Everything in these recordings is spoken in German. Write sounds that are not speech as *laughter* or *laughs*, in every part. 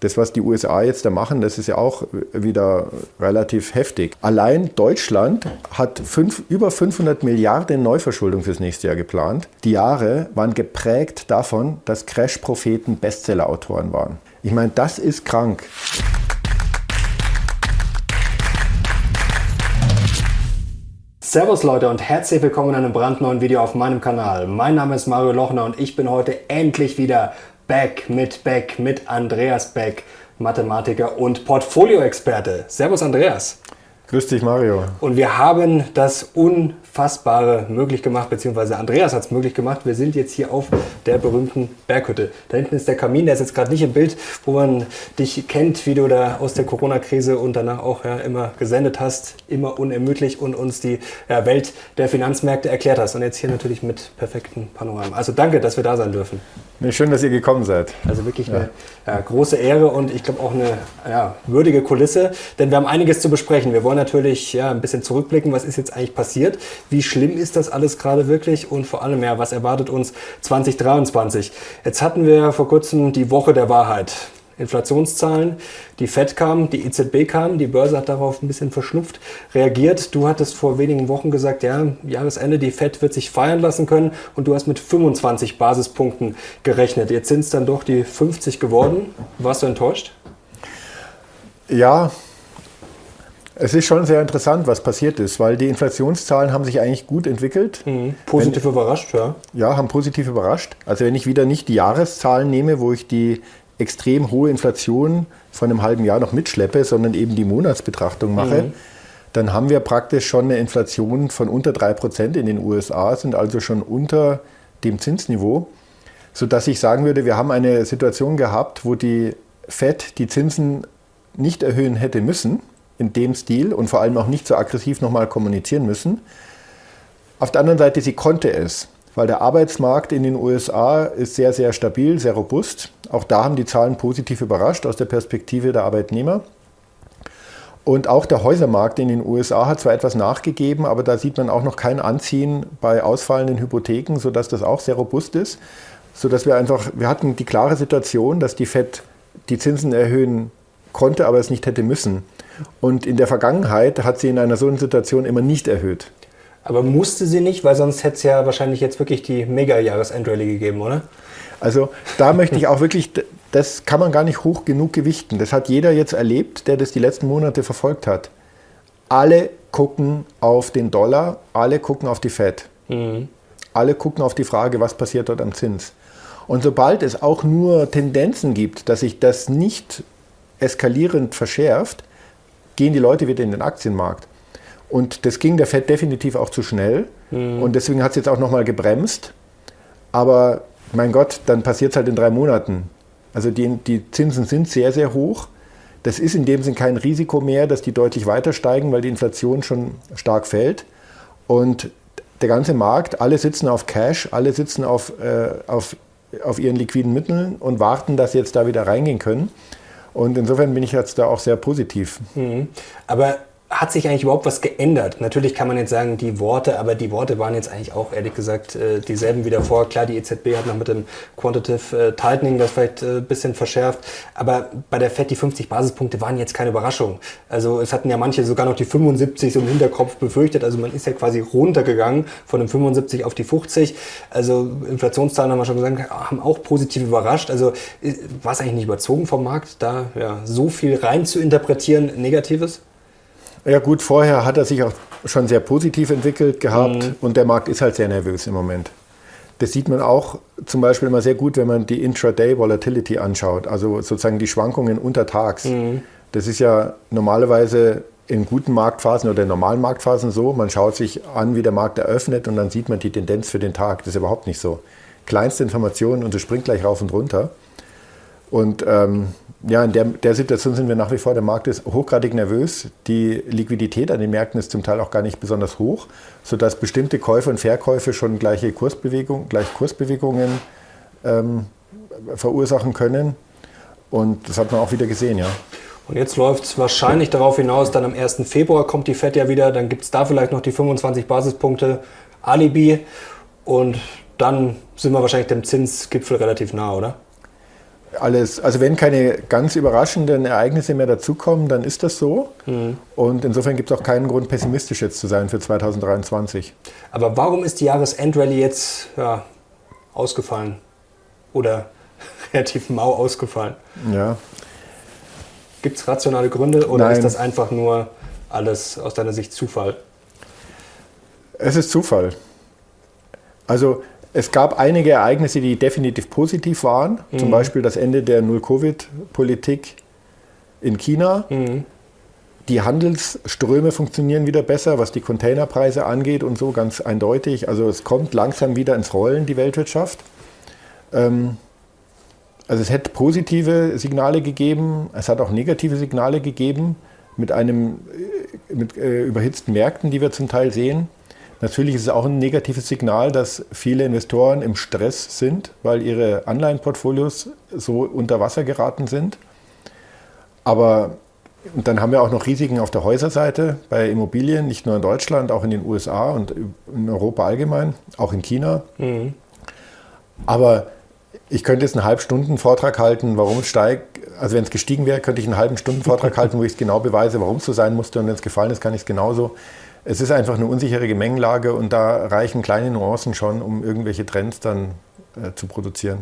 Das, was die USA jetzt da machen, das ist ja auch wieder relativ heftig. Allein Deutschland hat fünf, über 500 Milliarden Neuverschuldung fürs nächste Jahr geplant. Die Jahre waren geprägt davon, dass Crash-Propheten Bestseller-Autoren waren. Ich meine, das ist krank. Servus Leute und herzlich willkommen in einem brandneuen Video auf meinem Kanal. Mein Name ist Mario Lochner und ich bin heute endlich wieder Beck mit Beck mit Andreas Beck, Mathematiker und Portfolioexperte. Servus Andreas. Grüß dich Mario. Und wir haben das un Unfassbare möglich gemacht, beziehungsweise Andreas hat es möglich gemacht. Wir sind jetzt hier auf der berühmten Berghütte. Da hinten ist der Kamin, der ist jetzt gerade nicht im Bild, wo man dich kennt, wie du da aus der Corona-Krise und danach auch ja, immer gesendet hast, immer unermüdlich und uns die ja, Welt der Finanzmärkte erklärt hast. Und jetzt hier natürlich mit perfekten Panoramen. Also danke, dass wir da sein dürfen. Nee, schön, dass ihr gekommen seid. Also wirklich ja. eine große Ehre und ich glaube auch eine würdige Kulisse, denn wir haben einiges zu besprechen. Wir wollen natürlich ja, ein bisschen zurückblicken, was ist jetzt eigentlich passiert. Wie schlimm ist das alles gerade wirklich? Und vor allem, ja, was erwartet uns 2023? Jetzt hatten wir vor kurzem die Woche der Wahrheit. Inflationszahlen, die FED kam, die EZB kam, die Börse hat darauf ein bisschen verschnupft reagiert. Du hattest vor wenigen Wochen gesagt, ja, Jahresende, die FED wird sich feiern lassen können und du hast mit 25 Basispunkten gerechnet. Jetzt sind es dann doch die 50 geworden. Warst du enttäuscht? Ja, es ist schon sehr interessant, was passiert ist, weil die Inflationszahlen haben sich eigentlich gut entwickelt. Mhm. Positiv wenn, überrascht, ja. Ja, haben positiv überrascht. Also wenn ich wieder nicht die Jahreszahlen nehme, wo ich die extrem hohe Inflation von einem halben Jahr noch mitschleppe, sondern eben die Monatsbetrachtung mache, mhm. dann haben wir praktisch schon eine Inflation von unter 3% in den USA, sind also schon unter dem Zinsniveau, sodass ich sagen würde, wir haben eine Situation gehabt, wo die Fed die Zinsen nicht erhöhen hätte müssen in dem Stil und vor allem auch nicht so aggressiv nochmal kommunizieren müssen. Auf der anderen Seite, sie konnte es, weil der Arbeitsmarkt in den USA ist sehr, sehr stabil, sehr robust. Auch da haben die Zahlen positiv überrascht aus der Perspektive der Arbeitnehmer. Und auch der Häusermarkt in den USA hat zwar etwas nachgegeben, aber da sieht man auch noch kein Anziehen bei ausfallenden Hypotheken, sodass das auch sehr robust ist. Sodass wir einfach, wir hatten die klare Situation, dass die FED die Zinsen erhöhen konnte, aber es nicht hätte müssen. Und in der Vergangenheit hat sie in einer solchen Situation immer nicht erhöht. Aber musste sie nicht, weil sonst hätte es ja wahrscheinlich jetzt wirklich die Mega-Jahres-Endrallye gegeben, oder? Also da möchte ich auch wirklich, das kann man gar nicht hoch genug gewichten. Das hat jeder jetzt erlebt, der das die letzten Monate verfolgt hat. Alle gucken auf den Dollar, alle gucken auf die Fed. Mhm. Alle gucken auf die Frage, was passiert dort am Zins. Und sobald es auch nur Tendenzen gibt, dass sich das nicht eskalierend verschärft, gehen die Leute wieder in den Aktienmarkt. Und das ging der FED definitiv auch zu schnell. Mhm. Und deswegen hat es jetzt auch nochmal gebremst. Aber mein Gott, dann passiert es halt in drei Monaten. Also die, die Zinsen sind sehr, sehr hoch. Das ist in dem Sinn kein Risiko mehr, dass die deutlich weiter steigen, weil die Inflation schon stark fällt. Und der ganze Markt, alle sitzen auf Cash, alle sitzen auf, äh, auf, auf ihren liquiden Mitteln und warten, dass sie jetzt da wieder reingehen können. Und insofern bin ich jetzt da auch sehr positiv. Mhm. Aber hat sich eigentlich überhaupt was geändert? Natürlich kann man jetzt sagen, die Worte, aber die Worte waren jetzt eigentlich auch ehrlich gesagt äh, dieselben wie davor. Klar, die EZB hat noch mit dem Quantitative äh, Tightening das vielleicht ein äh, bisschen verschärft, aber bei der FED die 50 Basispunkte waren jetzt keine Überraschung. Also es hatten ja manche sogar noch die 75 so im Hinterkopf befürchtet. Also man ist ja quasi runtergegangen von dem 75 auf die 50. Also Inflationszahlen haben wir schon gesagt, haben auch positiv überrascht. Also war es eigentlich nicht überzogen vom Markt, da ja, so viel rein zu interpretieren, Negatives? Ja gut, vorher hat er sich auch schon sehr positiv entwickelt gehabt mhm. und der Markt ist halt sehr nervös im Moment. Das sieht man auch zum Beispiel immer sehr gut, wenn man die Intraday Volatility anschaut, also sozusagen die Schwankungen untertags. Mhm. Das ist ja normalerweise in guten Marktphasen oder in normalen Marktphasen so, man schaut sich an, wie der Markt eröffnet und dann sieht man die Tendenz für den Tag. Das ist überhaupt nicht so. Kleinste Informationen und es springt gleich rauf und runter. Und ähm, ja, in der, der, Situation sind wir nach wie vor. Der Markt ist hochgradig nervös. Die Liquidität an den Märkten ist zum Teil auch gar nicht besonders hoch, sodass bestimmte Käufe und Verkäufe schon gleiche Kursbewegung, gleich Kursbewegungen ähm, verursachen können. Und das hat man auch wieder gesehen, ja. Und jetzt läuft es wahrscheinlich darauf hinaus, dann am 1. Februar kommt die FED ja wieder, dann gibt es da vielleicht noch die 25 Basispunkte Alibi und dann sind wir wahrscheinlich dem Zinsgipfel relativ nah, oder? Alles, also wenn keine ganz überraschenden Ereignisse mehr dazukommen, dann ist das so. Mhm. Und insofern gibt es auch keinen Grund, pessimistisch jetzt zu sein für 2023. Aber warum ist die Jahresendrallye jetzt ja, ausgefallen? Oder *laughs* relativ mau ausgefallen? Ja. Gibt es rationale Gründe oder Nein. ist das einfach nur alles aus deiner Sicht Zufall? Es ist Zufall. Also es gab einige Ereignisse, die definitiv positiv waren. Mhm. Zum Beispiel das Ende der Null-Covid-Politik in China. Mhm. Die Handelsströme funktionieren wieder besser, was die Containerpreise angeht und so ganz eindeutig. Also es kommt langsam wieder ins Rollen, die Weltwirtschaft. Ähm, also es hätte positive Signale gegeben, es hat auch negative Signale gegeben mit einem äh, mit äh, überhitzten Märkten, die wir zum Teil sehen. Natürlich ist es auch ein negatives Signal, dass viele Investoren im Stress sind, weil ihre Anleihenportfolios so unter Wasser geraten sind. Aber dann haben wir auch noch Risiken auf der Häuserseite bei Immobilien, nicht nur in Deutschland, auch in den USA und in Europa allgemein, auch in China. Mhm. Aber ich könnte jetzt einen halben Vortrag halten, warum es steigt. Also wenn es gestiegen wäre, könnte ich einen halben Stunden Vortrag *laughs* halten, wo ich es genau beweise, warum es so sein musste. Und wenn es gefallen ist, kann ich es genauso. Es ist einfach eine unsichere Gemengelage und da reichen kleine Nuancen schon, um irgendwelche Trends dann äh, zu produzieren.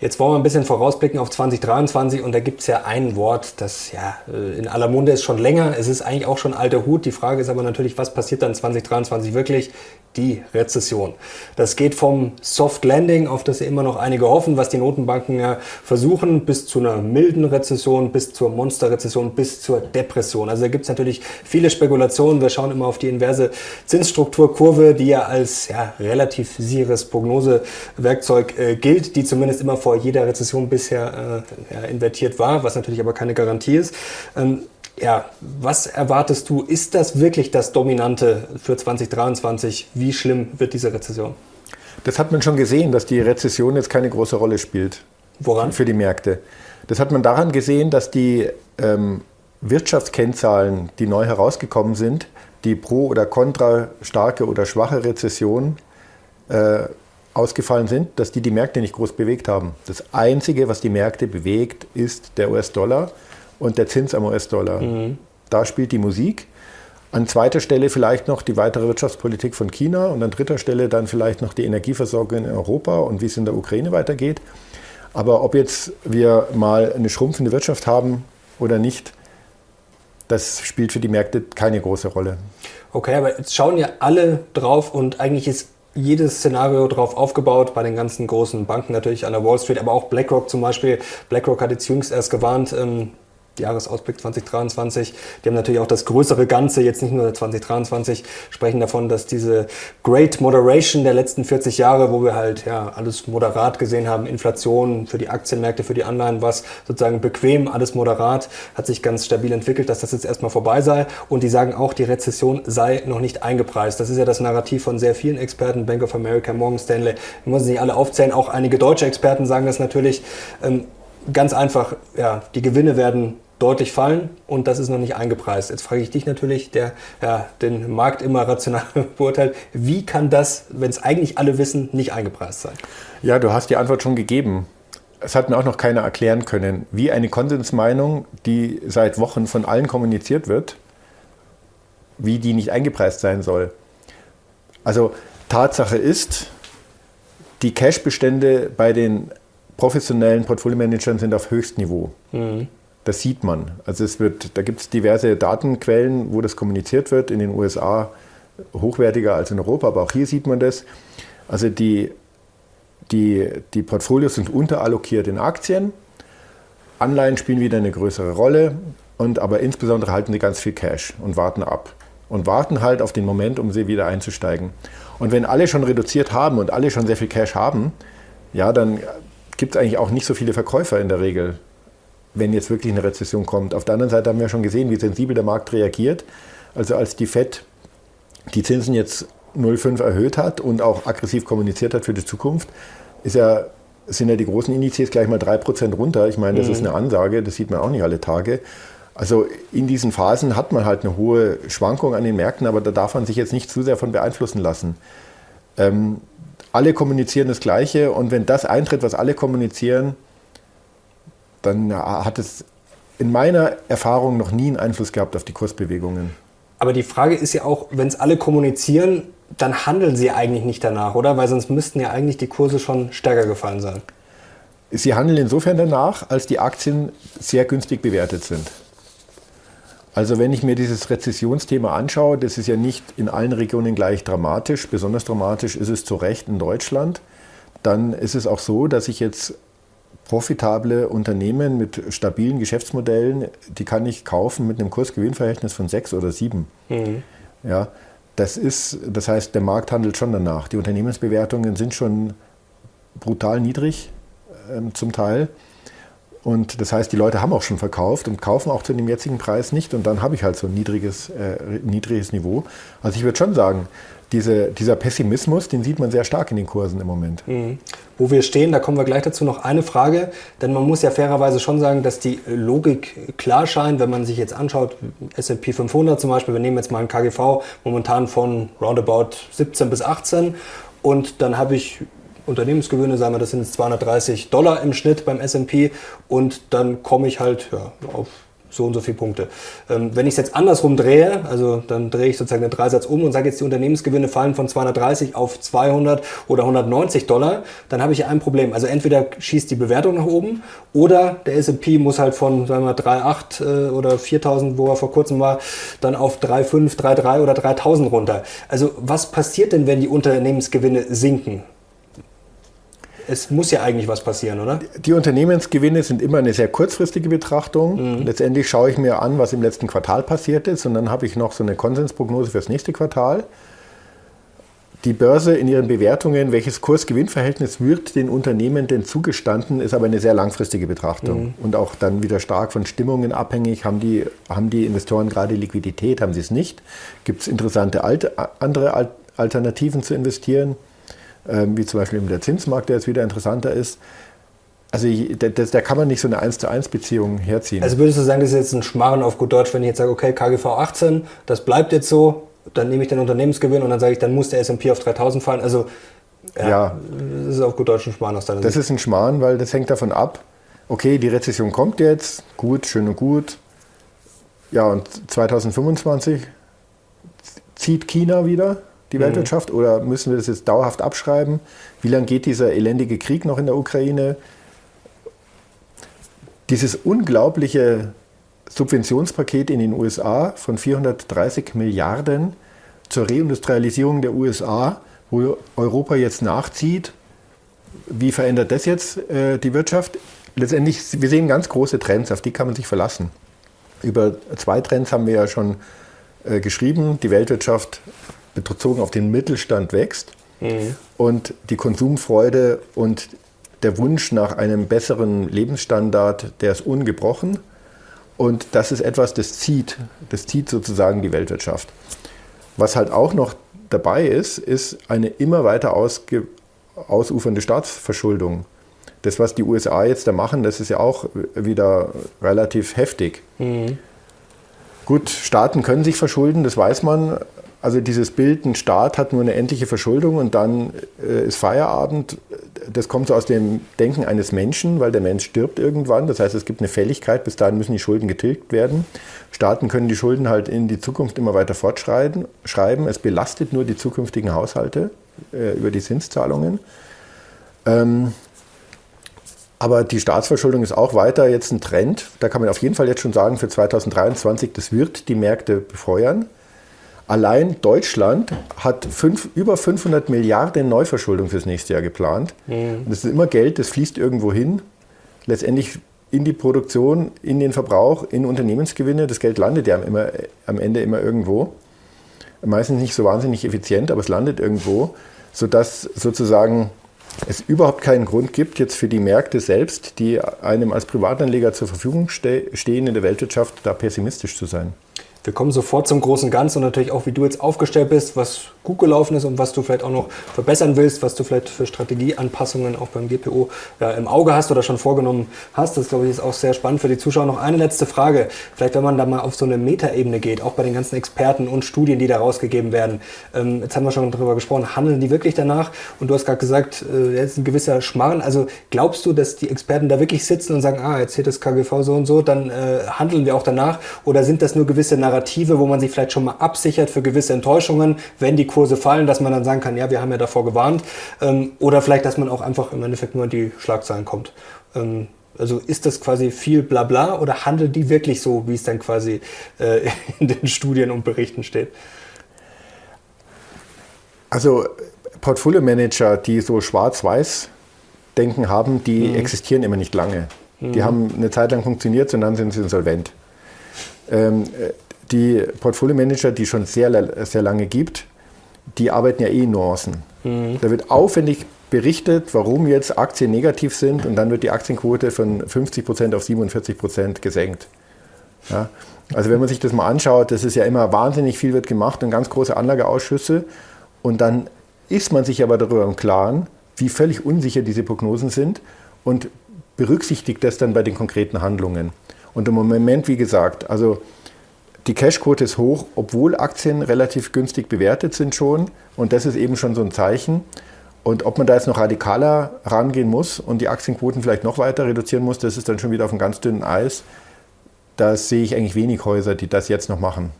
Jetzt wollen wir ein bisschen vorausblicken auf 2023 und da gibt es ja ein Wort, das ja äh, in aller Munde ist schon länger. Es ist eigentlich auch schon alter Hut. Die Frage ist aber natürlich, was passiert dann 2023 wirklich? Die Rezession. Das geht vom Soft Landing, auf das immer noch einige hoffen, was die Notenbanken ja versuchen, bis zu einer milden Rezession, bis zur Monsterrezession, bis zur Depression. Also da gibt es natürlich viele Spekulationen. Wir schauen immer auf die inverse Zinsstrukturkurve, die ja als ja, relativ sicheres Prognosewerkzeug äh, gilt, die zumindest immer vor jeder Rezession bisher äh, ja, invertiert war, was natürlich aber keine Garantie ist. Ähm, ja, was erwartest du? Ist das wirklich das Dominante für 2023? Wie schlimm wird diese Rezession? Das hat man schon gesehen, dass die Rezession jetzt keine große Rolle spielt. Woran? Für die Märkte. Das hat man daran gesehen, dass die ähm, Wirtschaftskennzahlen, die neu herausgekommen sind, die pro oder contra starke oder schwache Rezession äh, ausgefallen sind, dass die die Märkte nicht groß bewegt haben. Das Einzige, was die Märkte bewegt, ist der US-Dollar und der Zins am US-Dollar. Mhm. Da spielt die Musik. An zweiter Stelle vielleicht noch die weitere Wirtschaftspolitik von China und an dritter Stelle dann vielleicht noch die Energieversorgung in Europa und wie es in der Ukraine weitergeht. Aber ob jetzt wir mal eine schrumpfende Wirtschaft haben oder nicht, das spielt für die Märkte keine große Rolle. Okay, aber jetzt schauen ja alle drauf und eigentlich ist jedes Szenario drauf aufgebaut, bei den ganzen großen Banken natürlich an der Wall Street, aber auch BlackRock zum Beispiel. BlackRock hat jetzt jüngst erst gewarnt, ähm, Jahresausblick 2023. Die haben natürlich auch das größere Ganze, jetzt nicht nur 2023, sprechen davon, dass diese Great Moderation der letzten 40 Jahre, wo wir halt ja alles moderat gesehen haben, Inflation für die Aktienmärkte, für die Anleihen, was sozusagen bequem, alles moderat, hat sich ganz stabil entwickelt, dass das jetzt erstmal vorbei sei. Und die sagen auch, die Rezession sei noch nicht eingepreist. Das ist ja das Narrativ von sehr vielen Experten, Bank of America, Morgan Stanley. Wir müssen nicht alle aufzählen, auch einige deutsche Experten sagen das natürlich. Ähm, ganz einfach, ja, die Gewinne werden deutlich fallen und das ist noch nicht eingepreist. Jetzt frage ich dich natürlich, der ja, den Markt immer rational *laughs* beurteilt, wie kann das, wenn es eigentlich alle wissen, nicht eingepreist sein? Ja, du hast die Antwort schon gegeben. Es hat mir auch noch keiner erklären können, wie eine Konsensmeinung, die seit Wochen von allen kommuniziert wird, wie die nicht eingepreist sein soll. Also Tatsache ist, die Cash-Bestände bei den professionellen Portfolio-Managern sind auf Höchstniveau. Mhm. Das sieht man. Also es wird, da gibt es diverse Datenquellen, wo das kommuniziert wird, in den USA hochwertiger als in Europa, aber auch hier sieht man das. Also die, die, die Portfolios sind unterallokiert in Aktien, Anleihen spielen wieder eine größere Rolle, und aber insbesondere halten sie ganz viel Cash und warten ab. Und warten halt auf den Moment, um sie wieder einzusteigen. Und wenn alle schon reduziert haben und alle schon sehr viel Cash haben, ja, dann gibt es eigentlich auch nicht so viele Verkäufer in der Regel wenn jetzt wirklich eine Rezession kommt. Auf der anderen Seite haben wir schon gesehen, wie sensibel der Markt reagiert. Also als die FED die Zinsen jetzt 0,5 erhöht hat und auch aggressiv kommuniziert hat für die Zukunft, ist ja, sind ja die großen Indizes gleich mal 3% runter. Ich meine, das mhm. ist eine Ansage, das sieht man auch nicht alle Tage. Also in diesen Phasen hat man halt eine hohe Schwankung an den Märkten, aber da darf man sich jetzt nicht zu sehr von beeinflussen lassen. Ähm, alle kommunizieren das Gleiche und wenn das eintritt, was alle kommunizieren, dann hat es in meiner Erfahrung noch nie einen Einfluss gehabt auf die Kursbewegungen. Aber die Frage ist ja auch, wenn es alle kommunizieren, dann handeln sie eigentlich nicht danach, oder? Weil sonst müssten ja eigentlich die Kurse schon stärker gefallen sein. Sie handeln insofern danach, als die Aktien sehr günstig bewertet sind. Also wenn ich mir dieses Rezessionsthema anschaue, das ist ja nicht in allen Regionen gleich dramatisch. Besonders dramatisch ist es zu Recht in Deutschland. Dann ist es auch so, dass ich jetzt profitable Unternehmen mit stabilen Geschäftsmodellen, die kann ich kaufen mit einem Kursgewinnverhältnis von sechs oder sieben. Mhm. Ja, das ist, das heißt, der Markt handelt schon danach. Die Unternehmensbewertungen sind schon brutal niedrig ähm, zum Teil. Und das heißt, die Leute haben auch schon verkauft und kaufen auch zu dem jetzigen Preis nicht. Und dann habe ich halt so ein niedriges, äh, niedriges Niveau. Also ich würde schon sagen, diese, dieser Pessimismus, den sieht man sehr stark in den Kursen im Moment. Mhm. Wo wir stehen, da kommen wir gleich dazu noch eine Frage, denn man muss ja fairerweise schon sagen, dass die Logik klar scheint, wenn man sich jetzt anschaut, S&P 500 zum Beispiel, wir nehmen jetzt mal ein KGV momentan von roundabout 17 bis 18 und dann habe ich Unternehmensgewinne, sagen wir, das sind 230 Dollar im Schnitt beim S&P und dann komme ich halt ja, auf so und so viele Punkte. Ähm, wenn ich es jetzt andersrum drehe, also dann drehe ich sozusagen den Dreisatz um und sage jetzt, die Unternehmensgewinne fallen von 230 auf 200 oder 190 Dollar, dann habe ich ein Problem. Also entweder schießt die Bewertung nach oben oder der S&P muss halt von, sagen wir 3,8 äh, oder 4.000, wo er vor kurzem war, dann auf 3,5, 3,3 oder 3.000 runter. Also was passiert denn, wenn die Unternehmensgewinne sinken? Es muss ja eigentlich was passieren, oder? Die Unternehmensgewinne sind immer eine sehr kurzfristige Betrachtung. Mhm. Letztendlich schaue ich mir an, was im letzten Quartal passiert ist und dann habe ich noch so eine Konsensprognose für das nächste Quartal. Die Börse in ihren Bewertungen, welches Kurs-Gewinn-Verhältnis wird den Unternehmen denn zugestanden, ist aber eine sehr langfristige Betrachtung mhm. und auch dann wieder stark von Stimmungen abhängig. Haben die, haben die Investoren gerade Liquidität, haben sie es nicht? Gibt es interessante alte, andere Alternativen zu investieren? Ähm, wie zum Beispiel der Zinsmarkt, der jetzt wieder interessanter ist. Also da kann man nicht so eine 1 zu 1 Beziehung herziehen. Also würdest du sagen, das ist jetzt ein Schmarren auf gut Deutsch, wenn ich jetzt sage, okay, KGV 18, das bleibt jetzt so, dann nehme ich den Unternehmensgewinn und dann sage ich, dann muss der S&P auf 3000 fallen. Also ja, ja, das ist auf gut Deutsch ein Schmarrn aus deiner Das Sicht. ist ein Schmarrn, weil das hängt davon ab, okay, die Rezession kommt jetzt, gut, schön und gut. Ja, und 2025 zieht China wieder die mhm. Weltwirtschaft, oder müssen wir das jetzt dauerhaft abschreiben? Wie lange geht dieser elendige Krieg noch in der Ukraine? Dieses unglaubliche Subventionspaket in den USA von 430 Milliarden zur Reindustrialisierung der USA, wo Europa jetzt nachzieht. Wie verändert das jetzt äh, die Wirtschaft? Letztendlich, wir sehen ganz große Trends, auf die kann man sich verlassen. Über zwei Trends haben wir ja schon äh, geschrieben. Die Weltwirtschaft bezogen auf den Mittelstand wächst mhm. und die Konsumfreude und der Wunsch nach einem besseren Lebensstandard, der ist ungebrochen. Und das ist etwas, das zieht, das zieht sozusagen die Weltwirtschaft. Was halt auch noch dabei ist, ist eine immer weiter ausufernde Staatsverschuldung. Das, was die USA jetzt da machen, das ist ja auch wieder relativ heftig. Mhm. Gut, Staaten können sich verschulden, das weiß man, also dieses Bild, ein Staat hat nur eine endliche Verschuldung und dann äh, ist Feierabend, das kommt so aus dem Denken eines Menschen, weil der Mensch stirbt irgendwann. Das heißt, es gibt eine Fälligkeit, bis dahin müssen die Schulden getilgt werden. Staaten können die Schulden halt in die Zukunft immer weiter fortschreiben. Es belastet nur die zukünftigen Haushalte äh, über die Zinszahlungen. Ähm, aber die Staatsverschuldung ist auch weiter jetzt ein Trend. Da kann man auf jeden Fall jetzt schon sagen, für 2023, das wird die Märkte befeuern. Allein Deutschland hat fünf, über 500 Milliarden Neuverschuldung fürs nächste Jahr geplant. Mhm. Das ist immer Geld, das fließt irgendwo hin. Letztendlich in die Produktion, in den Verbrauch, in Unternehmensgewinne. Das Geld landet ja immer, am Ende immer irgendwo. Meistens nicht so wahnsinnig effizient, aber es landet irgendwo, sodass sozusagen es überhaupt keinen Grund gibt, jetzt für die Märkte selbst, die einem als Privatanleger zur Verfügung stehen in der Weltwirtschaft, da pessimistisch zu sein. Wir kommen sofort zum großen Ganzen und natürlich auch, wie du jetzt aufgestellt bist, was gut gelaufen ist und was du vielleicht auch noch verbessern willst, was du vielleicht für Strategieanpassungen auch beim GPO ja, im Auge hast oder schon vorgenommen hast. Das, glaube ich, ist auch sehr spannend für die Zuschauer. Noch eine letzte Frage. Vielleicht, wenn man da mal auf so eine Metaebene geht, auch bei den ganzen Experten und Studien, die da rausgegeben werden. Ähm, jetzt haben wir schon darüber gesprochen, handeln die wirklich danach? Und du hast gerade gesagt, äh, jetzt ein gewisser Schmarrn. Also glaubst du, dass die Experten da wirklich sitzen und sagen, ah, jetzt hier das KGV so und so, dann äh, handeln wir auch danach? Oder sind das nur gewisse Narrative, wo man sich vielleicht schon mal absichert für gewisse Enttäuschungen, wenn die Kurse fallen, dass man dann sagen kann, ja, wir haben ja davor gewarnt. Ähm, oder vielleicht, dass man auch einfach im Endeffekt nur in die Schlagzeilen kommt. Ähm, also ist das quasi viel Blabla oder handelt die wirklich so, wie es dann quasi äh, *laughs* in den Studien und Berichten steht? Also Portfolio Manager, die so schwarz-weiß denken haben, die mhm. existieren immer nicht lange. Mhm. Die haben eine Zeit lang funktioniert und dann sind sie insolvent. Ähm, die Portfolio Manager, die schon sehr, sehr lange gibt, die arbeiten ja eh in Nuancen. Mhm. Da wird aufwendig berichtet, warum jetzt Aktien negativ sind und dann wird die Aktienquote von 50% auf 47% gesenkt. Ja? Also wenn man sich das mal anschaut, das ist ja immer wahnsinnig viel wird gemacht und ganz große Anlageausschüsse und dann ist man sich aber darüber im Klaren, wie völlig unsicher diese Prognosen sind und berücksichtigt das dann bei den konkreten Handlungen. Und im Moment, wie gesagt, also die Cashquote ist hoch, obwohl Aktien relativ günstig bewertet sind schon. Und das ist eben schon so ein Zeichen. Und ob man da jetzt noch radikaler rangehen muss und die Aktienquoten vielleicht noch weiter reduzieren muss, das ist dann schon wieder auf einem ganz dünnen Eis. Da sehe ich eigentlich wenig Häuser, die das jetzt noch machen.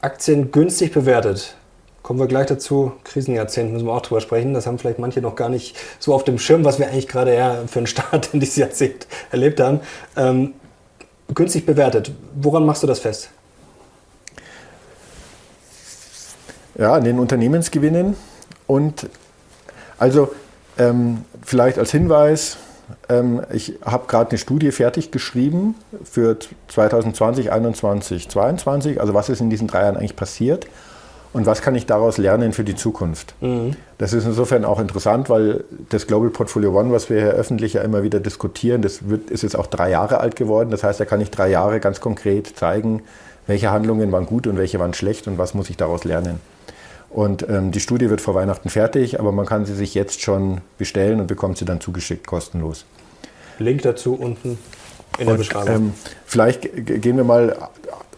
Aktien günstig bewertet. Kommen wir gleich dazu. Krisenjahrzehnt müssen wir auch drüber sprechen. Das haben vielleicht manche noch gar nicht so auf dem Schirm, was wir eigentlich gerade ja für einen Start in dieses Jahrzehnt erlebt haben. Ähm, günstig bewertet. Woran machst du das fest? Ja, an den Unternehmensgewinnen. Und also ähm, vielleicht als Hinweis, ähm, ich habe gerade eine Studie fertig geschrieben für 2020, 2021, 2022. Also was ist in diesen drei Jahren eigentlich passiert und was kann ich daraus lernen für die Zukunft. Mhm. Das ist insofern auch interessant, weil das Global Portfolio One, was wir hier öffentlich ja immer wieder diskutieren, das wird, ist jetzt auch drei Jahre alt geworden. Das heißt, da kann ich drei Jahre ganz konkret zeigen, welche Handlungen waren gut und welche waren schlecht und was muss ich daraus lernen. Und ähm, die Studie wird vor Weihnachten fertig, aber man kann sie sich jetzt schon bestellen und bekommt sie dann zugeschickt kostenlos. Link dazu unten in der und, Beschreibung. Ähm, vielleicht gehen wir mal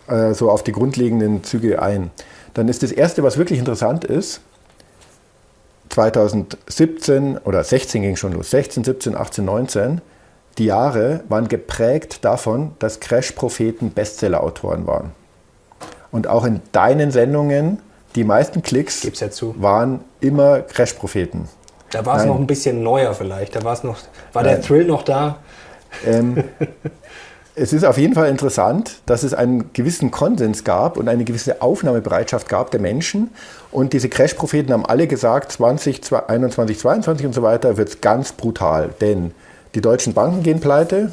äh, so auf die grundlegenden Züge ein. Dann ist das Erste, was wirklich interessant ist, 2017 oder 16 ging schon los, 16, 17, 18, 19, die Jahre waren geprägt davon, dass Crash-Propheten Bestseller-Autoren waren. Und auch in deinen Sendungen die meisten Klicks ja waren immer Crash-Propheten. Da war es noch ein bisschen neuer vielleicht. Da war es noch, war Nein. der Thrill noch da? Ähm, es ist auf jeden Fall interessant, dass es einen gewissen Konsens gab und eine gewisse Aufnahmebereitschaft gab der Menschen. Und diese Crash-Propheten haben alle gesagt, 2021, 2022 und so weiter wird es ganz brutal. Denn die deutschen Banken gehen pleite,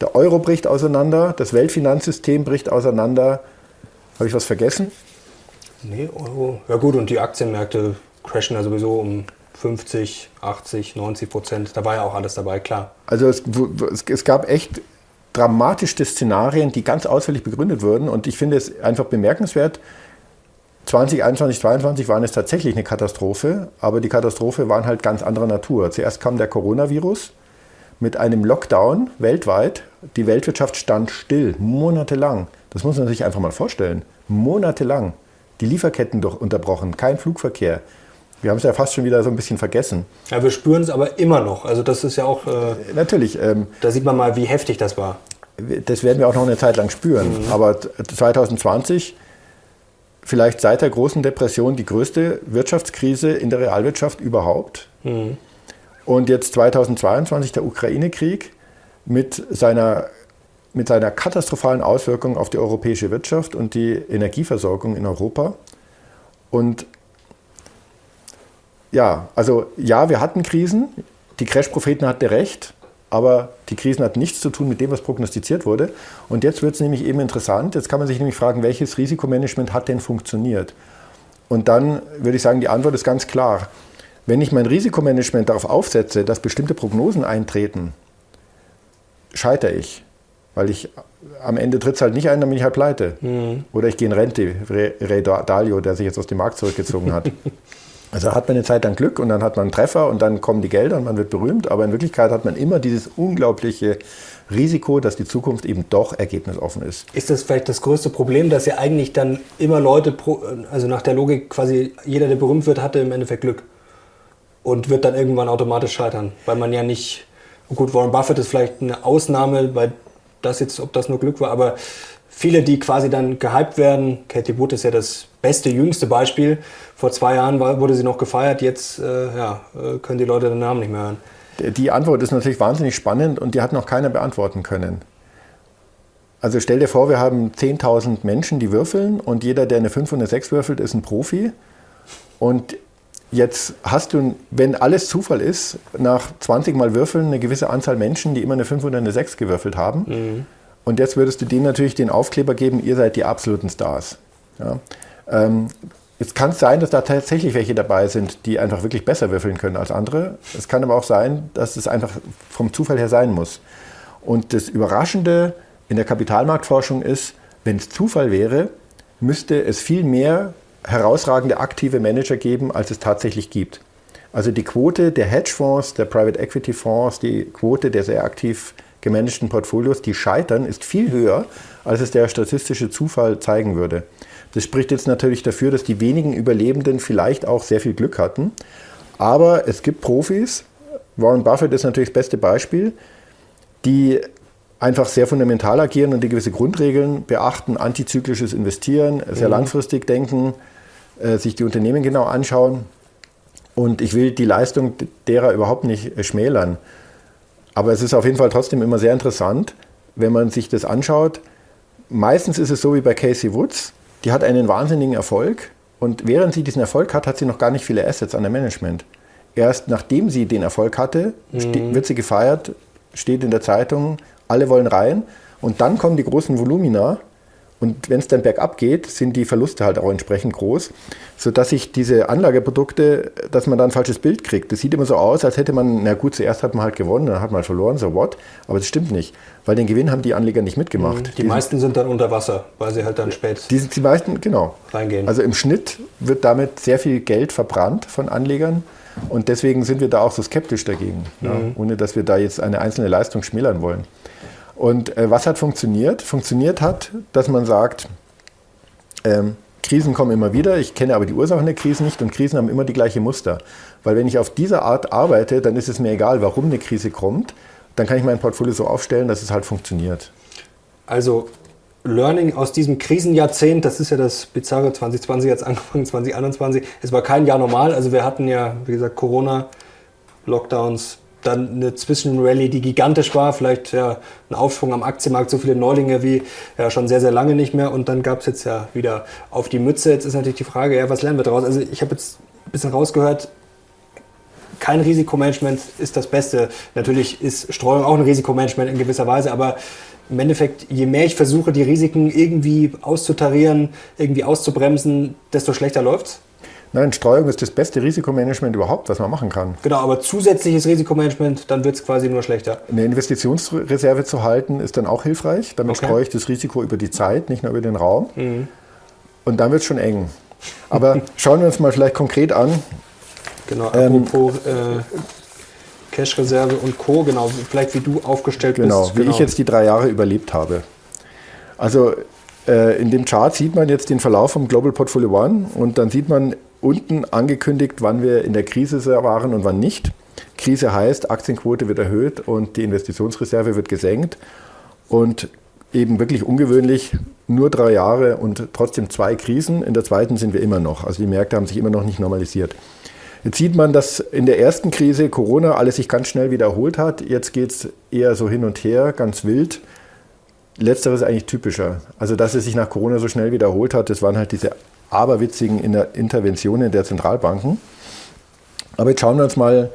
der Euro bricht auseinander, das Weltfinanzsystem bricht auseinander. Habe ich was vergessen? Nee, Euro. Ja gut, und die Aktienmärkte crashen ja sowieso um 50, 80, 90 Prozent. Da war ja auch alles dabei, klar. Also es, es gab echt dramatischste Szenarien, die ganz ausführlich begründet wurden. Und ich finde es einfach bemerkenswert. 2021, 2022 waren es tatsächlich eine Katastrophe, aber die Katastrophe waren halt ganz anderer Natur. Zuerst kam der Coronavirus mit einem Lockdown weltweit. Die Weltwirtschaft stand still, monatelang. Das muss man sich einfach mal vorstellen. Monatelang die Lieferketten doch unterbrochen, kein Flugverkehr. Wir haben es ja fast schon wieder so ein bisschen vergessen. Ja, wir spüren es aber immer noch. Also das ist ja auch. Äh, Natürlich. Ähm, da sieht man mal, wie heftig das war. Das werden wir auch noch eine Zeit lang spüren. Mhm. Aber 2020, vielleicht seit der großen Depression, die größte Wirtschaftskrise in der Realwirtschaft überhaupt. Mhm. Und jetzt 2022 der Ukraine-Krieg mit seiner mit seiner katastrophalen Auswirkung auf die europäische Wirtschaft und die Energieversorgung in Europa. Und ja, also ja, wir hatten Krisen. Die Crash-Propheten hatten recht, aber die Krisen hatten nichts zu tun mit dem, was prognostiziert wurde. Und jetzt wird es nämlich eben interessant. Jetzt kann man sich nämlich fragen, welches Risikomanagement hat denn funktioniert? Und dann würde ich sagen, die Antwort ist ganz klar. Wenn ich mein Risikomanagement darauf aufsetze, dass bestimmte Prognosen eintreten, scheitere ich. Weil ich am Ende tritt es halt nicht ein, dann bin ich halt pleite. Mhm. Oder ich gehe in Rente, Ray Dalio, der sich jetzt aus dem Markt zurückgezogen hat. *laughs* Also hat man eine Zeit lang Glück und dann hat man einen Treffer und dann kommen die Gelder und man wird berühmt, aber in Wirklichkeit hat man immer dieses unglaubliche Risiko, dass die Zukunft eben doch ergebnisoffen ist. Ist das vielleicht das größte Problem, dass ja eigentlich dann immer Leute, also nach der Logik quasi jeder, der berühmt wird, hatte im Endeffekt Glück und wird dann irgendwann automatisch scheitern, weil man ja nicht, gut, Warren Buffett ist vielleicht eine Ausnahme, weil das jetzt, ob das nur Glück war, aber viele, die quasi dann gehypt werden, Katie Wood ist ja das beste, jüngste Beispiel. Vor zwei Jahren war, wurde sie noch gefeiert, jetzt äh, ja, äh, können die Leute den Namen nicht mehr hören. Die Antwort ist natürlich wahnsinnig spannend und die hat noch keiner beantworten können. Also stell dir vor, wir haben 10.000 Menschen, die würfeln und jeder, der eine 5 und eine 6 würfelt, ist ein Profi. Und jetzt hast du, wenn alles Zufall ist, nach 20 Mal Würfeln eine gewisse Anzahl Menschen, die immer eine 5 oder eine 6 gewürfelt haben. Mhm. Und jetzt würdest du denen natürlich den Aufkleber geben, ihr seid die absoluten Stars. Ja. Ähm, es kann sein, dass da tatsächlich welche dabei sind, die einfach wirklich besser würfeln können als andere. Es kann aber auch sein, dass es einfach vom Zufall her sein muss. Und das Überraschende in der Kapitalmarktforschung ist, wenn es Zufall wäre, müsste es viel mehr herausragende aktive Manager geben, als es tatsächlich gibt. Also die Quote der Hedgefonds, der Private Equity Fonds, die Quote der sehr aktiv gemanagten Portfolios, die scheitern, ist viel höher, als es der statistische Zufall zeigen würde. Das spricht jetzt natürlich dafür, dass die wenigen Überlebenden vielleicht auch sehr viel Glück hatten. Aber es gibt Profis, Warren Buffett ist natürlich das beste Beispiel, die einfach sehr fundamental agieren und die gewisse Grundregeln beachten, antizyklisches Investieren, sehr mhm. langfristig denken, äh, sich die Unternehmen genau anschauen. Und ich will die Leistung derer überhaupt nicht äh, schmälern. Aber es ist auf jeden Fall trotzdem immer sehr interessant, wenn man sich das anschaut. Meistens ist es so wie bei Casey Woods, die hat einen wahnsinnigen Erfolg und während sie diesen Erfolg hat, hat sie noch gar nicht viele Assets an der Management. Erst nachdem sie den Erfolg hatte, mhm. wird sie gefeiert, steht in der Zeitung, alle wollen rein und dann kommen die großen Volumina und wenn es dann bergab geht, sind die Verluste halt auch entsprechend groß, sodass sich diese Anlageprodukte, dass man da ein falsches Bild kriegt. Das sieht immer so aus, als hätte man, na gut, zuerst hat man halt gewonnen, dann hat man verloren, so what. Aber das stimmt nicht, weil den Gewinn haben die Anleger nicht mitgemacht. Die, die meisten sind dann unter Wasser, weil sie halt dann spät die, die meisten, genau. reingehen. Also im Schnitt wird damit sehr viel Geld verbrannt von Anlegern. Und deswegen sind wir da auch so skeptisch dagegen, mhm. ja, ohne dass wir da jetzt eine einzelne Leistung schmälern wollen. Und äh, was hat funktioniert? Funktioniert hat, dass man sagt, ähm, Krisen kommen immer wieder, ich kenne aber die Ursachen der Krisen nicht und Krisen haben immer die gleiche Muster. Weil wenn ich auf diese Art arbeite, dann ist es mir egal, warum eine Krise kommt, dann kann ich mein Portfolio so aufstellen, dass es halt funktioniert. Also Learning aus diesem Krisenjahrzehnt, das ist ja das bizarre 2020 jetzt angefangen, 2021. Es war kein Jahr normal, also wir hatten ja, wie gesagt, Corona, Lockdowns, dann eine Zwischenrallye, die gigantisch war, vielleicht ja, ein Aufschwung am Aktienmarkt, so viele Neulinge wie ja, schon sehr, sehr lange nicht mehr und dann gab es jetzt ja wieder auf die Mütze. Jetzt ist natürlich die Frage, ja, was lernen wir daraus? Also ich habe jetzt ein bisschen rausgehört, kein Risikomanagement ist das Beste. Natürlich ist Streuung auch ein Risikomanagement in gewisser Weise, aber im Endeffekt, je mehr ich versuche, die Risiken irgendwie auszutarieren, irgendwie auszubremsen, desto schlechter läuft's. Nein, Streuung ist das beste Risikomanagement überhaupt, was man machen kann. Genau, aber zusätzliches Risikomanagement, dann wird es quasi nur schlechter. Eine Investitionsreserve zu halten, ist dann auch hilfreich. Damit okay. streue ich das Risiko über die Zeit, nicht nur über den Raum. Mhm. Und dann wird es schon eng. Aber *laughs* schauen wir uns mal vielleicht konkret an. Genau, ähm, apropos ähm, äh, Cash-Reserve und Co., genau, vielleicht wie du aufgestellt genau, bist. Genau, wie ich jetzt die drei Jahre überlebt habe. Also äh, in dem Chart sieht man jetzt den Verlauf vom Global Portfolio One und dann sieht man unten angekündigt, wann wir in der Krise waren und wann nicht. Krise heißt, Aktienquote wird erhöht und die Investitionsreserve wird gesenkt. Und eben wirklich ungewöhnlich, nur drei Jahre und trotzdem zwei Krisen. In der zweiten sind wir immer noch. Also die Märkte haben sich immer noch nicht normalisiert. Jetzt sieht man, dass in der ersten Krise Corona alles sich ganz schnell wiederholt hat. Jetzt geht es eher so hin und her, ganz wild. Letzteres ist eigentlich typischer. Also, dass es sich nach Corona so schnell wiederholt hat, das waren halt diese aberwitzigen Interventionen der Zentralbanken. Aber jetzt schauen wir uns mal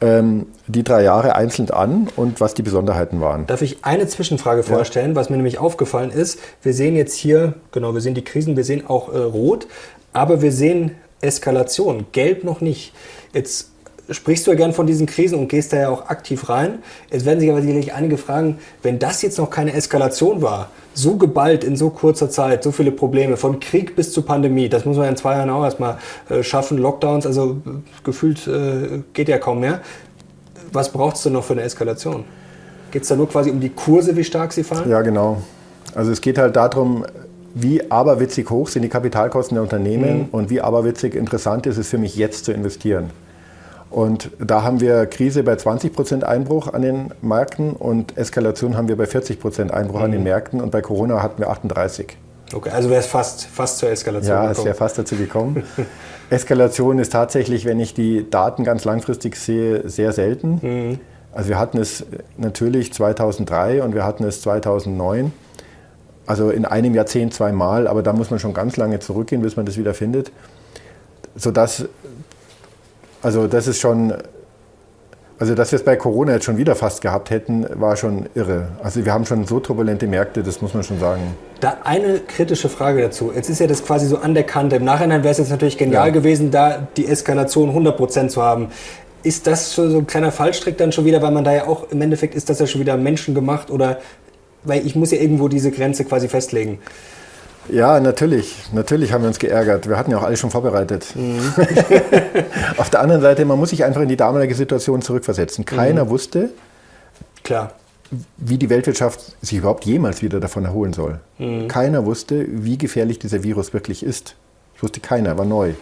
ähm, die drei Jahre einzeln an und was die Besonderheiten waren. Darf ich eine Zwischenfrage vorstellen, ja. was mir nämlich aufgefallen ist? Wir sehen jetzt hier, genau, wir sehen die Krisen, wir sehen auch äh, rot, aber wir sehen Eskalation, gelb noch nicht. Jetzt sprichst du ja gern von diesen Krisen und gehst da ja auch aktiv rein. Es werden sich aber sicherlich einige fragen, wenn das jetzt noch keine Eskalation war, so geballt in so kurzer Zeit, so viele Probleme, von Krieg bis zur Pandemie, das muss man in zwei Jahren auch erstmal äh, schaffen, Lockdowns, also gefühlt äh, geht ja kaum mehr. Was braucht es denn noch für eine Eskalation? Geht es da nur quasi um die Kurse, wie stark sie fallen? Ja, genau. Also es geht halt darum, wie aberwitzig hoch sind die Kapitalkosten der Unternehmen mhm. und wie aberwitzig interessant ist es für mich jetzt zu investieren. Und da haben wir Krise bei 20 Prozent Einbruch an den Märkten und Eskalation haben wir bei 40 Prozent Einbruch mhm. an den mhm. Märkten und bei Corona hatten wir 38. Okay, also wäre es fast, fast zur Eskalation ja, gekommen. Ja, es wäre fast dazu gekommen. *laughs* Eskalation ist tatsächlich, wenn ich die Daten ganz langfristig sehe, sehr selten. Mhm. Also wir hatten es natürlich 2003 und wir hatten es 2009. Also in einem Jahrzehnt zweimal, aber da muss man schon ganz lange zurückgehen, bis man das wieder findet. Sodass, also das ist schon, also dass wir es bei Corona jetzt schon wieder fast gehabt hätten, war schon irre. Also wir haben schon so turbulente Märkte, das muss man schon sagen. Da eine kritische Frage dazu. Jetzt ist ja das quasi so an der Kante. Im Nachhinein wäre es jetzt natürlich genial ja. gewesen, da die Eskalation 100% zu haben. Ist das so ein kleiner Fallstrick dann schon wieder, weil man da ja auch im Endeffekt ist das ja schon wieder menschengemacht oder weil ich muss ja irgendwo diese Grenze quasi festlegen. Ja, natürlich. Natürlich haben wir uns geärgert. Wir hatten ja auch alles schon vorbereitet. Mhm. *laughs* Auf der anderen Seite, man muss sich einfach in die damalige Situation zurückversetzen. Keiner mhm. wusste, Klar. wie die Weltwirtschaft sich überhaupt jemals wieder davon erholen soll. Mhm. Keiner wusste, wie gefährlich dieser Virus wirklich ist. Das wusste keiner, war neu.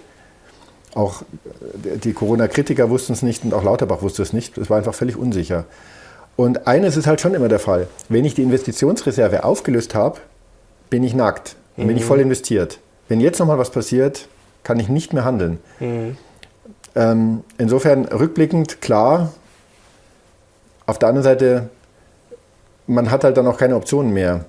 Auch äh, die Corona-Kritiker wussten es nicht und auch Lauterbach wusste es nicht. Es war einfach völlig unsicher. Und eines ist halt schon immer der Fall. Wenn ich die Investitionsreserve aufgelöst habe, bin ich nackt. Dann bin ich mhm. voll investiert. Wenn jetzt nochmal was passiert, kann ich nicht mehr handeln. Mhm. Ähm, insofern rückblickend klar. Auf der anderen Seite, man hat halt dann auch keine Optionen mehr.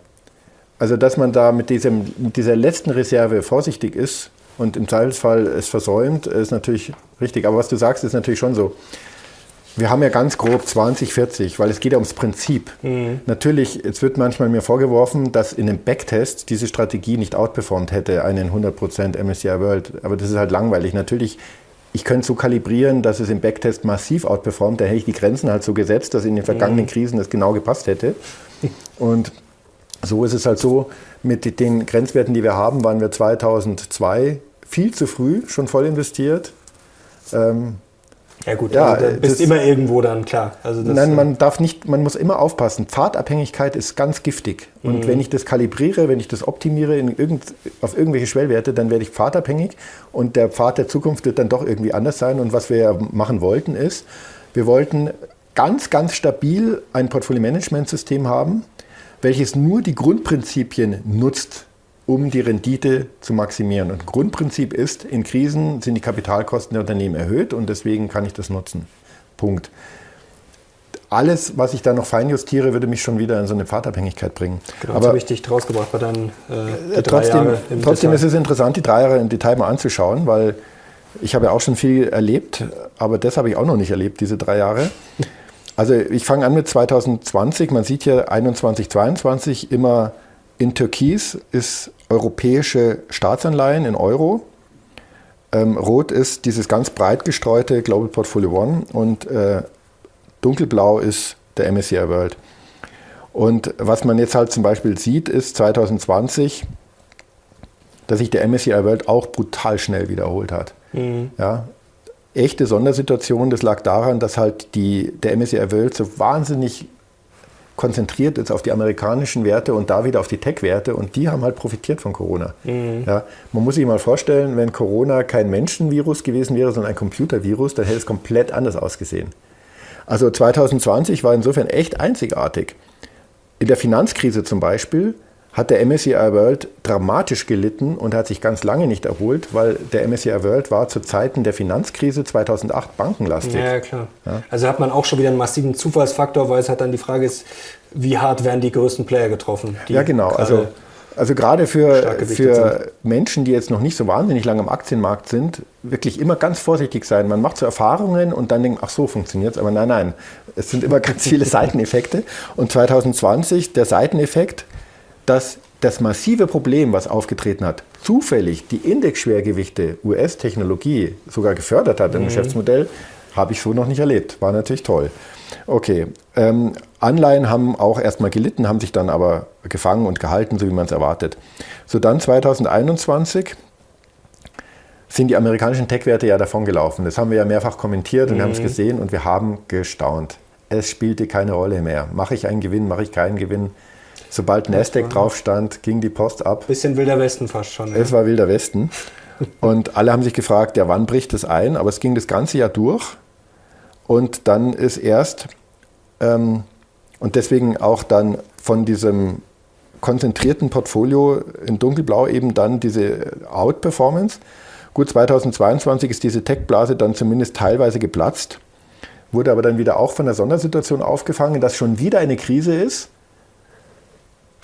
Also, dass man da mit, diesem, mit dieser letzten Reserve vorsichtig ist und im Zweifelsfall es versäumt, ist natürlich richtig. Aber was du sagst, ist natürlich schon so. Wir haben ja ganz grob 20, 40, weil es geht ja ums Prinzip. Mhm. Natürlich, es wird manchmal mir vorgeworfen, dass in einem Backtest diese Strategie nicht outperformt hätte, einen 100% MSCI World. Aber das ist halt langweilig. Natürlich, ich könnte so kalibrieren, dass es im Backtest massiv outperformt. Da hätte ich die Grenzen halt so gesetzt, dass in den vergangenen mhm. Krisen das genau gepasst hätte. Und so ist es halt so, mit den Grenzwerten, die wir haben, waren wir 2002 viel zu früh schon voll investiert. Ähm, ja gut, ja, also du bist immer irgendwo dann, klar. Also nein, man darf nicht, man muss immer aufpassen. Pfadabhängigkeit ist ganz giftig. Und mhm. wenn ich das kalibriere, wenn ich das optimiere in irgend, auf irgendwelche Schwellwerte, dann werde ich pfadabhängig und der Pfad der Zukunft wird dann doch irgendwie anders sein. Und was wir ja machen wollten ist, wir wollten ganz, ganz stabil ein Portfolio-Management-System haben, welches nur die Grundprinzipien nutzt, um die Rendite zu maximieren. Und Grundprinzip ist, in Krisen sind die Kapitalkosten der Unternehmen erhöht und deswegen kann ich das nutzen. Punkt. Alles, was ich da noch feinjustiere, würde mich schon wieder in so eine Pfadabhängigkeit bringen. Genau, Aber richtig draus gebracht war dann äh, trotzdem, trotzdem ist es interessant, die drei Jahre im Detail mal anzuschauen, weil ich habe ja auch schon viel erlebt, aber das habe ich auch noch nicht erlebt, diese drei Jahre. Also ich fange an mit 2020, man sieht hier 21, 22 immer in Türkis ist europäische Staatsanleihen in Euro. Ähm, rot ist dieses ganz breit gestreute Global Portfolio One und äh, dunkelblau ist der MSCI World. Und was man jetzt halt zum Beispiel sieht, ist 2020, dass sich der MSCI World auch brutal schnell wiederholt hat. Mhm. Ja, echte Sondersituation, das lag daran, dass halt die, der MSCI World so wahnsinnig konzentriert ist auf die amerikanischen Werte und da wieder auf die Tech-Werte und die haben halt profitiert von Corona. Mhm. Ja, man muss sich mal vorstellen, wenn Corona kein Menschenvirus gewesen wäre, sondern ein Computervirus, dann hätte es komplett anders ausgesehen. Also 2020 war insofern echt einzigartig. In der Finanzkrise zum Beispiel hat der MSCI World dramatisch gelitten und hat sich ganz lange nicht erholt, weil der MSCI World war zu Zeiten der Finanzkrise 2008 bankenlastig. Ja, klar. Ja. Also hat man auch schon wieder einen massiven Zufallsfaktor, weil es halt dann die Frage ist, wie hart werden die größten Player getroffen? Ja, genau. Also, also gerade für, für Menschen, die jetzt noch nicht so wahnsinnig lange am Aktienmarkt sind, wirklich immer ganz vorsichtig sein. Man macht so Erfahrungen und dann denkt, ach so funktioniert es. Aber nein, nein, es sind immer ganz viele *laughs* Seiteneffekte. Und 2020, der Seiteneffekt, dass das massive Problem, was aufgetreten hat, zufällig die Indexschwergewichte US-Technologie sogar gefördert hat im mhm. Geschäftsmodell, Habe ich so noch nicht erlebt. War natürlich toll. Okay. Ähm, Anleihen haben auch erstmal gelitten, haben sich dann aber gefangen und gehalten, so wie man es erwartet. So dann 2021 sind die amerikanischen Tech-Werte ja davon gelaufen. Das haben wir ja mehrfach kommentiert und mhm. haben es gesehen und wir haben gestaunt. Es spielte keine Rolle mehr. Mache ich einen Gewinn, mache ich keinen Gewinn. Sobald Nasdaq drauf stand, ging die Post ab. Bisschen wilder Westen fast schon. Ja. Es war wilder Westen. *laughs* und alle haben sich gefragt, ja, wann bricht das ein? Aber es ging das ganze Jahr durch. Und dann ist erst, ähm, und deswegen auch dann von diesem konzentrierten Portfolio in dunkelblau eben dann diese Outperformance. Gut, 2022 ist diese Tech-Blase dann zumindest teilweise geplatzt, wurde aber dann wieder auch von der Sondersituation aufgefangen, dass schon wieder eine Krise ist,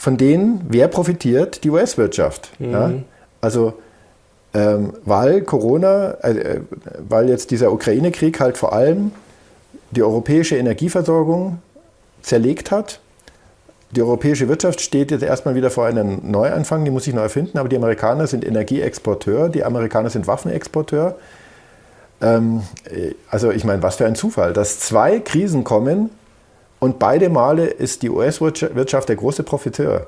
von denen wer profitiert? Die US-Wirtschaft. Mhm. Ja? Also ähm, weil Corona, äh, weil jetzt dieser Ukraine-Krieg halt vor allem die europäische Energieversorgung zerlegt hat. Die europäische Wirtschaft steht jetzt erstmal wieder vor einem Neuanfang, die muss sich neu erfinden, aber die Amerikaner sind Energieexporteur, die Amerikaner sind Waffenexporteur. Ähm, also ich meine, was für ein Zufall, dass zwei Krisen kommen und beide Male ist die US-Wirtschaft der große Profiteur.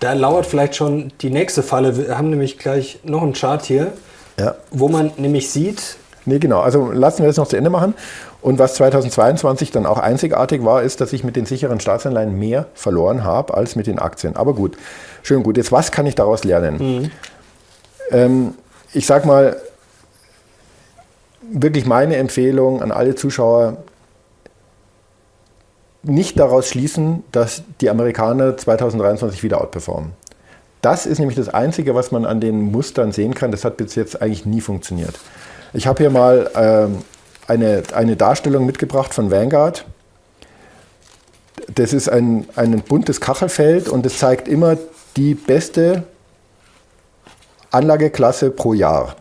Da lauert vielleicht schon die nächste Falle. Wir haben nämlich gleich noch einen Chart hier, ja. wo man nämlich sieht. Nee, genau. Also lassen wir das noch zu Ende machen. Und was 2022 dann auch einzigartig war, ist, dass ich mit den sicheren Staatsanleihen mehr verloren habe als mit den Aktien. Aber gut, schön gut. Jetzt, was kann ich daraus lernen? Mhm. Ähm, ich sage mal, wirklich meine Empfehlung an alle Zuschauer, nicht daraus schließen, dass die Amerikaner 2023 wieder outperformen. Das ist nämlich das Einzige, was man an den Mustern sehen kann. Das hat bis jetzt eigentlich nie funktioniert. Ich habe hier mal ähm, eine, eine Darstellung mitgebracht von Vanguard. Das ist ein, ein buntes Kachelfeld und es zeigt immer die beste Anlageklasse pro Jahr.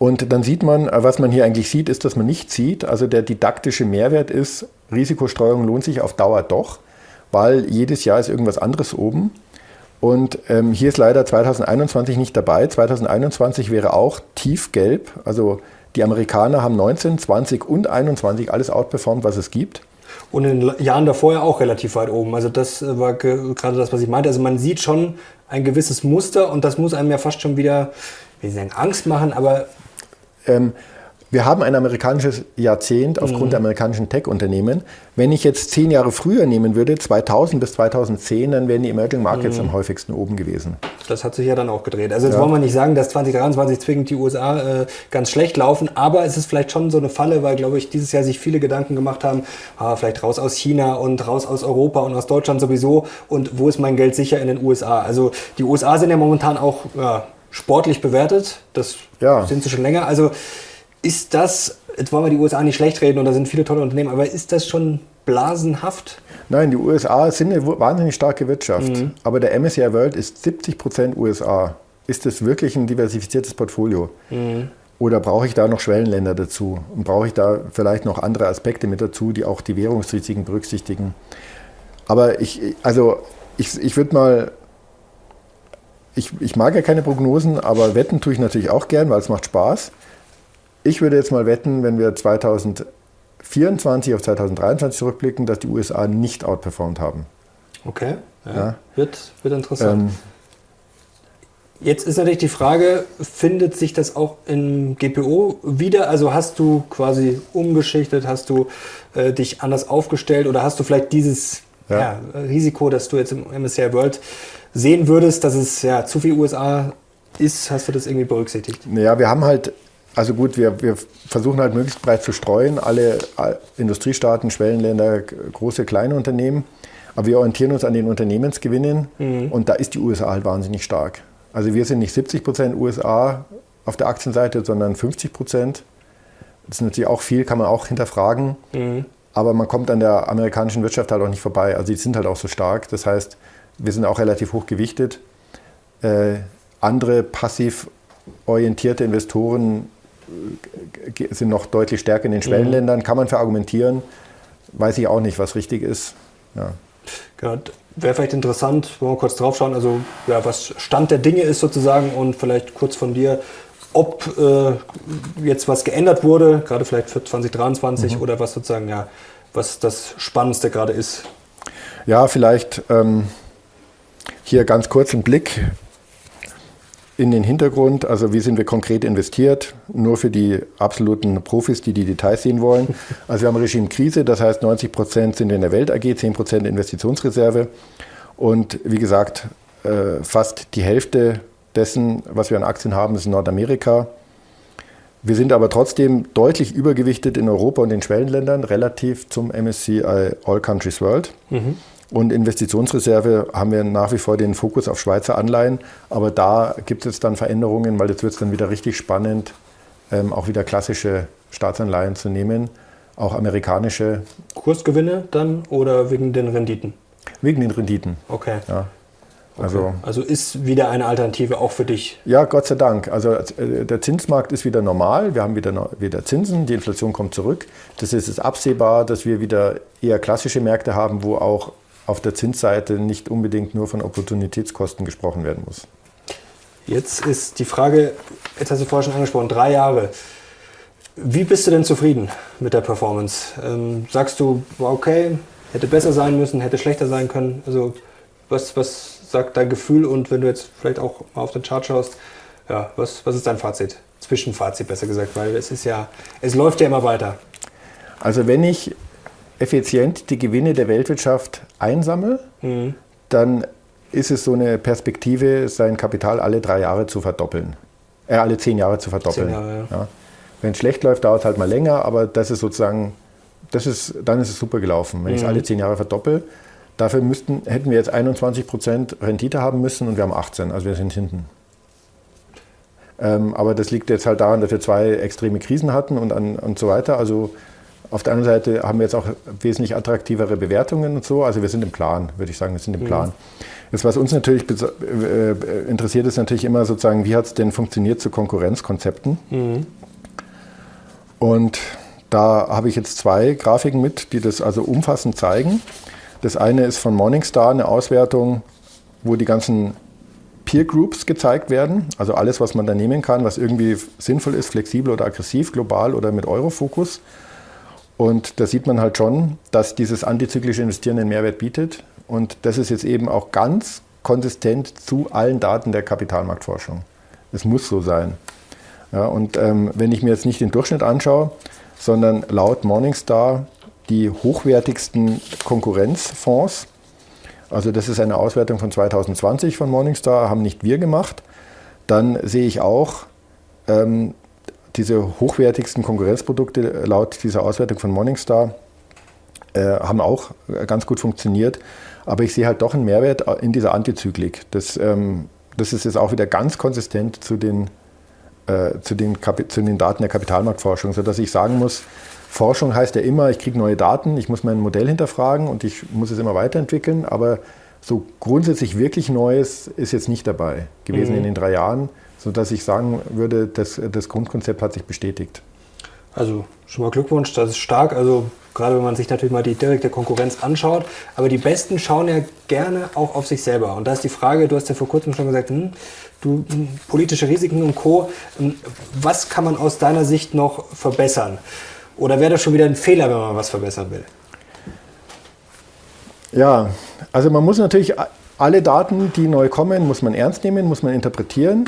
Und dann sieht man, was man hier eigentlich sieht, ist, dass man nicht sieht. Also der didaktische Mehrwert ist, Risikostreuung lohnt sich auf Dauer doch, weil jedes Jahr ist irgendwas anderes oben. Und ähm, hier ist leider 2021 nicht dabei. 2021 wäre auch tiefgelb. Also die Amerikaner haben 19, 20 und 21 alles outperformt, was es gibt. Und in den Jahren davor ja auch relativ weit oben. Also das äh, war gerade das, was ich meinte. Also man sieht schon ein gewisses Muster und das muss einem ja fast schon wieder, wie Sie sagen, Angst machen, aber ähm, wir haben ein amerikanisches Jahrzehnt aufgrund mhm. der amerikanischen Tech-Unternehmen. Wenn ich jetzt zehn Jahre früher nehmen würde, 2000 bis 2010, dann wären die Emerging Markets mhm. am häufigsten oben gewesen. Das hat sich ja dann auch gedreht. Also jetzt ja. wollen wir nicht sagen, dass 2023 zwingend die USA äh, ganz schlecht laufen, aber es ist vielleicht schon so eine Falle, weil, glaube ich, dieses Jahr sich viele Gedanken gemacht haben, ah, vielleicht raus aus China und raus aus Europa und aus Deutschland sowieso und wo ist mein Geld sicher in den USA? Also die USA sind ja momentan auch ja, sportlich bewertet, das ja. sind sie schon länger. Also ist das, jetzt wollen wir die USA nicht schlecht reden und da sind viele tolle Unternehmen, aber ist das schon blasenhaft? Nein, die USA sind eine wahnsinnig starke Wirtschaft, mhm. aber der MSCI World ist 70 Prozent USA. Ist das wirklich ein diversifiziertes Portfolio? Mhm. Oder brauche ich da noch Schwellenländer dazu? Und brauche ich da vielleicht noch andere Aspekte mit dazu, die auch die Währungsrisiken berücksichtigen? Aber ich, also ich, ich würde mal, ich, ich mag ja keine Prognosen, aber wetten tue ich natürlich auch gern, weil es macht Spaß. Ich würde jetzt mal wetten, wenn wir 2024 auf 2023 zurückblicken, dass die USA nicht outperformed haben. Okay, ja. Ja. Wird, wird interessant. Ähm, Jetzt ist natürlich die Frage, findet sich das auch im GPO wieder? Also hast du quasi umgeschichtet, hast du äh, dich anders aufgestellt oder hast du vielleicht dieses ja. Ja, Risiko, dass du jetzt im MSCI World sehen würdest, dass es ja zu viel USA ist? Hast du das irgendwie berücksichtigt? Naja, wir haben halt also gut, wir, wir versuchen halt möglichst breit zu streuen, alle Industriestaaten, Schwellenländer, große, kleine Unternehmen. Aber wir orientieren uns an den Unternehmensgewinnen mhm. und da ist die USA halt wahnsinnig stark. Also wir sind nicht 70 Prozent USA auf der Aktienseite, sondern 50 Prozent. Das ist natürlich auch viel, kann man auch hinterfragen. Mhm. Aber man kommt an der amerikanischen Wirtschaft halt auch nicht vorbei. Also die sind halt auch so stark. Das heißt, wir sind auch relativ hoch gewichtet. Äh, andere passiv orientierte Investoren sind noch deutlich stärker in den Schwellenländern. Kann man verargumentieren. Weiß ich auch nicht, was richtig ist. Ja. Genau. Wäre vielleicht interessant, wenn wir kurz drauf schauen, also ja, was Stand der Dinge ist sozusagen und vielleicht kurz von dir, ob äh, jetzt was geändert wurde, gerade vielleicht für 2023 mhm. oder was sozusagen, ja, was das Spannendste gerade ist. Ja, vielleicht ähm, hier ganz kurz ein Blick in den Hintergrund. Also wie sind wir konkret investiert? Nur für die absoluten Profis, die die Details sehen wollen. Also wir haben Regime-Krise, das heißt 90 Prozent sind in der Welt AG, 10 Prozent Investitionsreserve. Und wie gesagt, äh, fast die Hälfte dessen, was wir an Aktien haben, ist in Nordamerika. Wir sind aber trotzdem deutlich übergewichtet in Europa und den Schwellenländern relativ zum MSCI All Countries World. Mhm. Und Investitionsreserve haben wir nach wie vor den Fokus auf Schweizer Anleihen. Aber da gibt es dann Veränderungen, weil jetzt wird es dann wieder richtig spannend, ähm, auch wieder klassische Staatsanleihen zu nehmen, auch amerikanische. Kursgewinne dann oder wegen den Renditen? Wegen den Renditen. Okay. Ja. Okay. Also, also ist wieder eine Alternative auch für dich? Ja, Gott sei Dank. Also äh, der Zinsmarkt ist wieder normal. Wir haben wieder, wieder Zinsen, die Inflation kommt zurück. Das ist es absehbar, dass wir wieder eher klassische Märkte haben, wo auch auf der Zinsseite nicht unbedingt nur von Opportunitätskosten gesprochen werden muss. Jetzt ist die Frage, jetzt hast du vorher schon angesprochen, drei Jahre. Wie bist du denn zufrieden mit der Performance? Ähm, sagst du, war okay, hätte besser sein müssen, hätte schlechter sein können? Also was, was sagt dein Gefühl und wenn du jetzt vielleicht auch mal auf den Chart schaust, ja, was, was ist dein Fazit? Zwischenfazit besser gesagt, weil es ist ja, es läuft ja immer weiter. Also wenn ich effizient die Gewinne der Weltwirtschaft einsammle, mhm. dann ist es so eine Perspektive, sein Kapital alle drei Jahre zu verdoppeln. Äh, alle zehn Jahre zu verdoppeln. Jahre, ja. Ja. Wenn es schlecht läuft, dauert es halt mal länger, aber das ist sozusagen, das ist, dann ist es super gelaufen. Wenn mhm. ich es alle zehn Jahre verdoppel, dafür müssten, hätten wir jetzt 21 Prozent Rendite haben müssen und wir haben 18, also wir sind hinten. Ähm, aber das liegt jetzt halt daran, dass wir zwei extreme Krisen hatten und, an, und so weiter. Also auf der anderen Seite haben wir jetzt auch wesentlich attraktivere Bewertungen und so. Also wir sind im Plan, würde ich sagen, wir sind im mhm. Plan. Jetzt, was uns natürlich äh, interessiert, ist natürlich immer sozusagen, wie hat es denn funktioniert zu Konkurrenzkonzepten? Mhm. Und da habe ich jetzt zwei Grafiken mit, die das also umfassend zeigen. Das eine ist von Morningstar, eine Auswertung, wo die ganzen Peer Groups gezeigt werden. Also alles, was man da nehmen kann, was irgendwie sinnvoll ist, flexibel oder aggressiv, global oder mit Eurofokus. Und da sieht man halt schon, dass dieses antizyklische Investieren einen Mehrwert bietet. Und das ist jetzt eben auch ganz konsistent zu allen Daten der Kapitalmarktforschung. Es muss so sein. Ja, und ähm, wenn ich mir jetzt nicht den Durchschnitt anschaue, sondern laut Morningstar die hochwertigsten Konkurrenzfonds, also das ist eine Auswertung von 2020 von Morningstar, haben nicht wir gemacht, dann sehe ich auch, ähm, diese hochwertigsten Konkurrenzprodukte laut dieser Auswertung von Morningstar äh, haben auch ganz gut funktioniert. Aber ich sehe halt doch einen Mehrwert in dieser Antizyklik. Das, ähm, das ist jetzt auch wieder ganz konsistent zu den, äh, zu, den zu den Daten der Kapitalmarktforschung, sodass ich sagen muss, Forschung heißt ja immer, ich kriege neue Daten, ich muss mein Modell hinterfragen und ich muss es immer weiterentwickeln, aber so grundsätzlich wirklich Neues ist jetzt nicht dabei gewesen mhm. in den drei Jahren sodass ich sagen würde, das, das Grundkonzept hat sich bestätigt. Also schon mal Glückwunsch, das ist stark. Also gerade wenn man sich natürlich mal die direkte Konkurrenz anschaut. Aber die Besten schauen ja gerne auch auf sich selber. Und da ist die Frage, du hast ja vor kurzem schon gesagt, hm, du, hm, politische Risiken und Co. Hm, was kann man aus deiner Sicht noch verbessern? Oder wäre das schon wieder ein Fehler, wenn man was verbessern will? Ja, also man muss natürlich alle Daten, die neu kommen, muss man ernst nehmen, muss man interpretieren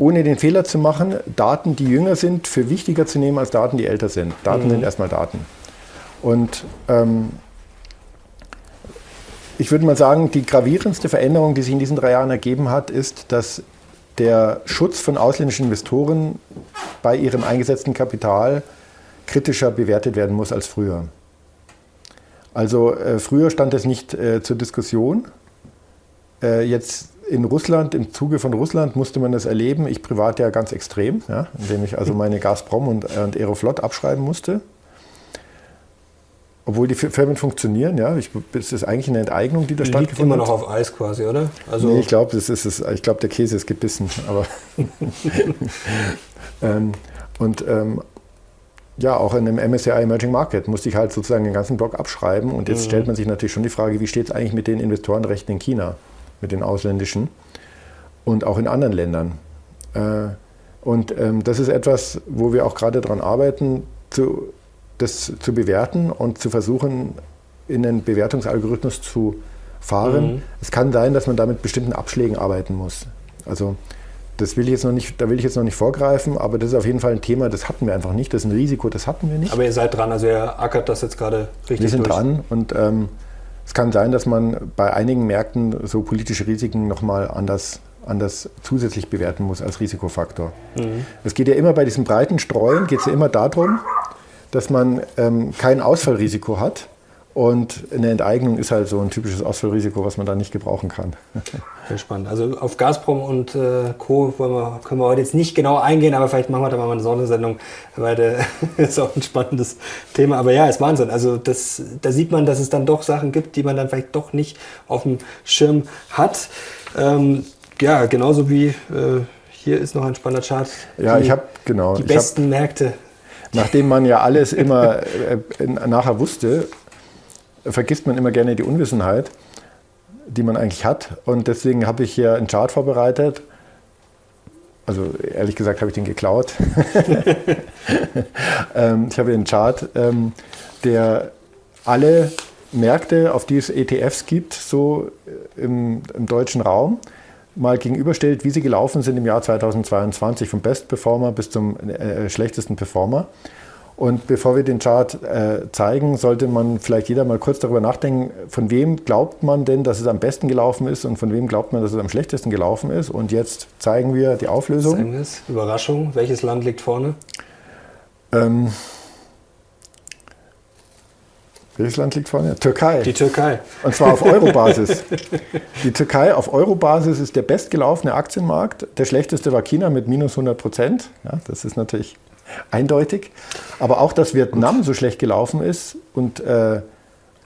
ohne den Fehler zu machen, Daten, die jünger sind, für wichtiger zu nehmen als Daten, die älter sind. Daten mhm. sind erstmal Daten. Und ähm, ich würde mal sagen, die gravierendste Veränderung, die sich in diesen drei Jahren ergeben hat, ist, dass der Schutz von ausländischen Investoren bei ihrem eingesetzten Kapital kritischer bewertet werden muss als früher. Also äh, früher stand es nicht äh, zur Diskussion. Äh, jetzt in Russland, im Zuge von Russland musste man das erleben, ich privat ja ganz extrem, ja, indem ich also meine Gazprom und, und Aeroflot abschreiben musste. Obwohl die Firmen funktionieren, ja. Ich, es ist eigentlich eine Enteignung, die da Liegt stattgefunden hat. immer noch auf Eis quasi, oder? Also nee, ich glaube, glaub, der Käse ist gebissen. Aber *laughs* ähm, und ähm, ja, auch in einem MSCI Emerging Market musste ich halt sozusagen den ganzen Block abschreiben. Und jetzt mhm. stellt man sich natürlich schon die Frage, wie steht es eigentlich mit den Investorenrechten in China? Mit den ausländischen und auch in anderen Ländern. Äh, Und ähm, das ist etwas, wo wir auch gerade daran arbeiten, zu, das zu bewerten und zu versuchen, in einen Bewertungsalgorithmus zu fahren. Mhm. Es kann sein, dass man da mit bestimmten Abschlägen arbeiten muss. Also das will ich jetzt noch nicht, da will ich jetzt noch nicht vorgreifen, aber das ist auf jeden Fall ein Thema, das hatten wir einfach nicht. Das ist ein Risiko, das hatten wir nicht. Aber ihr seid dran, also ihr ackert das jetzt gerade richtig Wir sind durch. dran und ähm, es kann sein, dass man bei einigen Märkten so politische Risiken nochmal anders, anders zusätzlich bewerten muss als Risikofaktor. Mhm. Es geht ja immer bei diesem breiten Streuen, geht es ja immer darum, dass man ähm, kein Ausfallrisiko hat und eine Enteignung ist halt so ein typisches Ausfallrisiko, was man da nicht gebrauchen kann. *laughs* Sehr spannend. Also auf Gazprom und äh, Co. Wir, können wir heute jetzt nicht genau eingehen, aber vielleicht machen wir da mal eine Sondersendung, weil das *laughs* ist auch ein spannendes Thema. Aber ja, ist Wahnsinn. Also das, da sieht man, dass es dann doch Sachen gibt, die man dann vielleicht doch nicht auf dem Schirm hat. Ähm, ja, genauso wie äh, hier ist noch ein spannender Chart. Ja, die, ich habe genau. Die besten hab, Märkte. Nachdem man ja alles immer *laughs* äh, nachher wusste, vergisst man immer gerne die Unwissenheit, die man eigentlich hat. Und deswegen habe ich hier einen Chart vorbereitet. Also ehrlich gesagt habe ich den geklaut. *laughs* ähm, ich habe einen Chart, ähm, der alle Märkte, auf die es ETFs gibt, so im, im deutschen Raum, mal gegenüberstellt, wie sie gelaufen sind im Jahr 2022, vom Best Performer bis zum äh, schlechtesten Performer. Und bevor wir den Chart äh, zeigen, sollte man vielleicht jeder mal kurz darüber nachdenken, von wem glaubt man denn, dass es am besten gelaufen ist und von wem glaubt man, dass es am schlechtesten gelaufen ist. Und jetzt zeigen wir die Auflösung. Zeigen wir es. Überraschung. Welches Land liegt vorne? Ähm, welches Land liegt vorne? Türkei. Die Türkei. Und zwar auf Eurobasis. *laughs* Die Türkei auf Eurobasis ist der bestgelaufene Aktienmarkt. Der schlechteste war China mit minus 100 Prozent. Ja, das ist natürlich eindeutig. Aber auch, dass Vietnam so schlecht gelaufen ist und äh,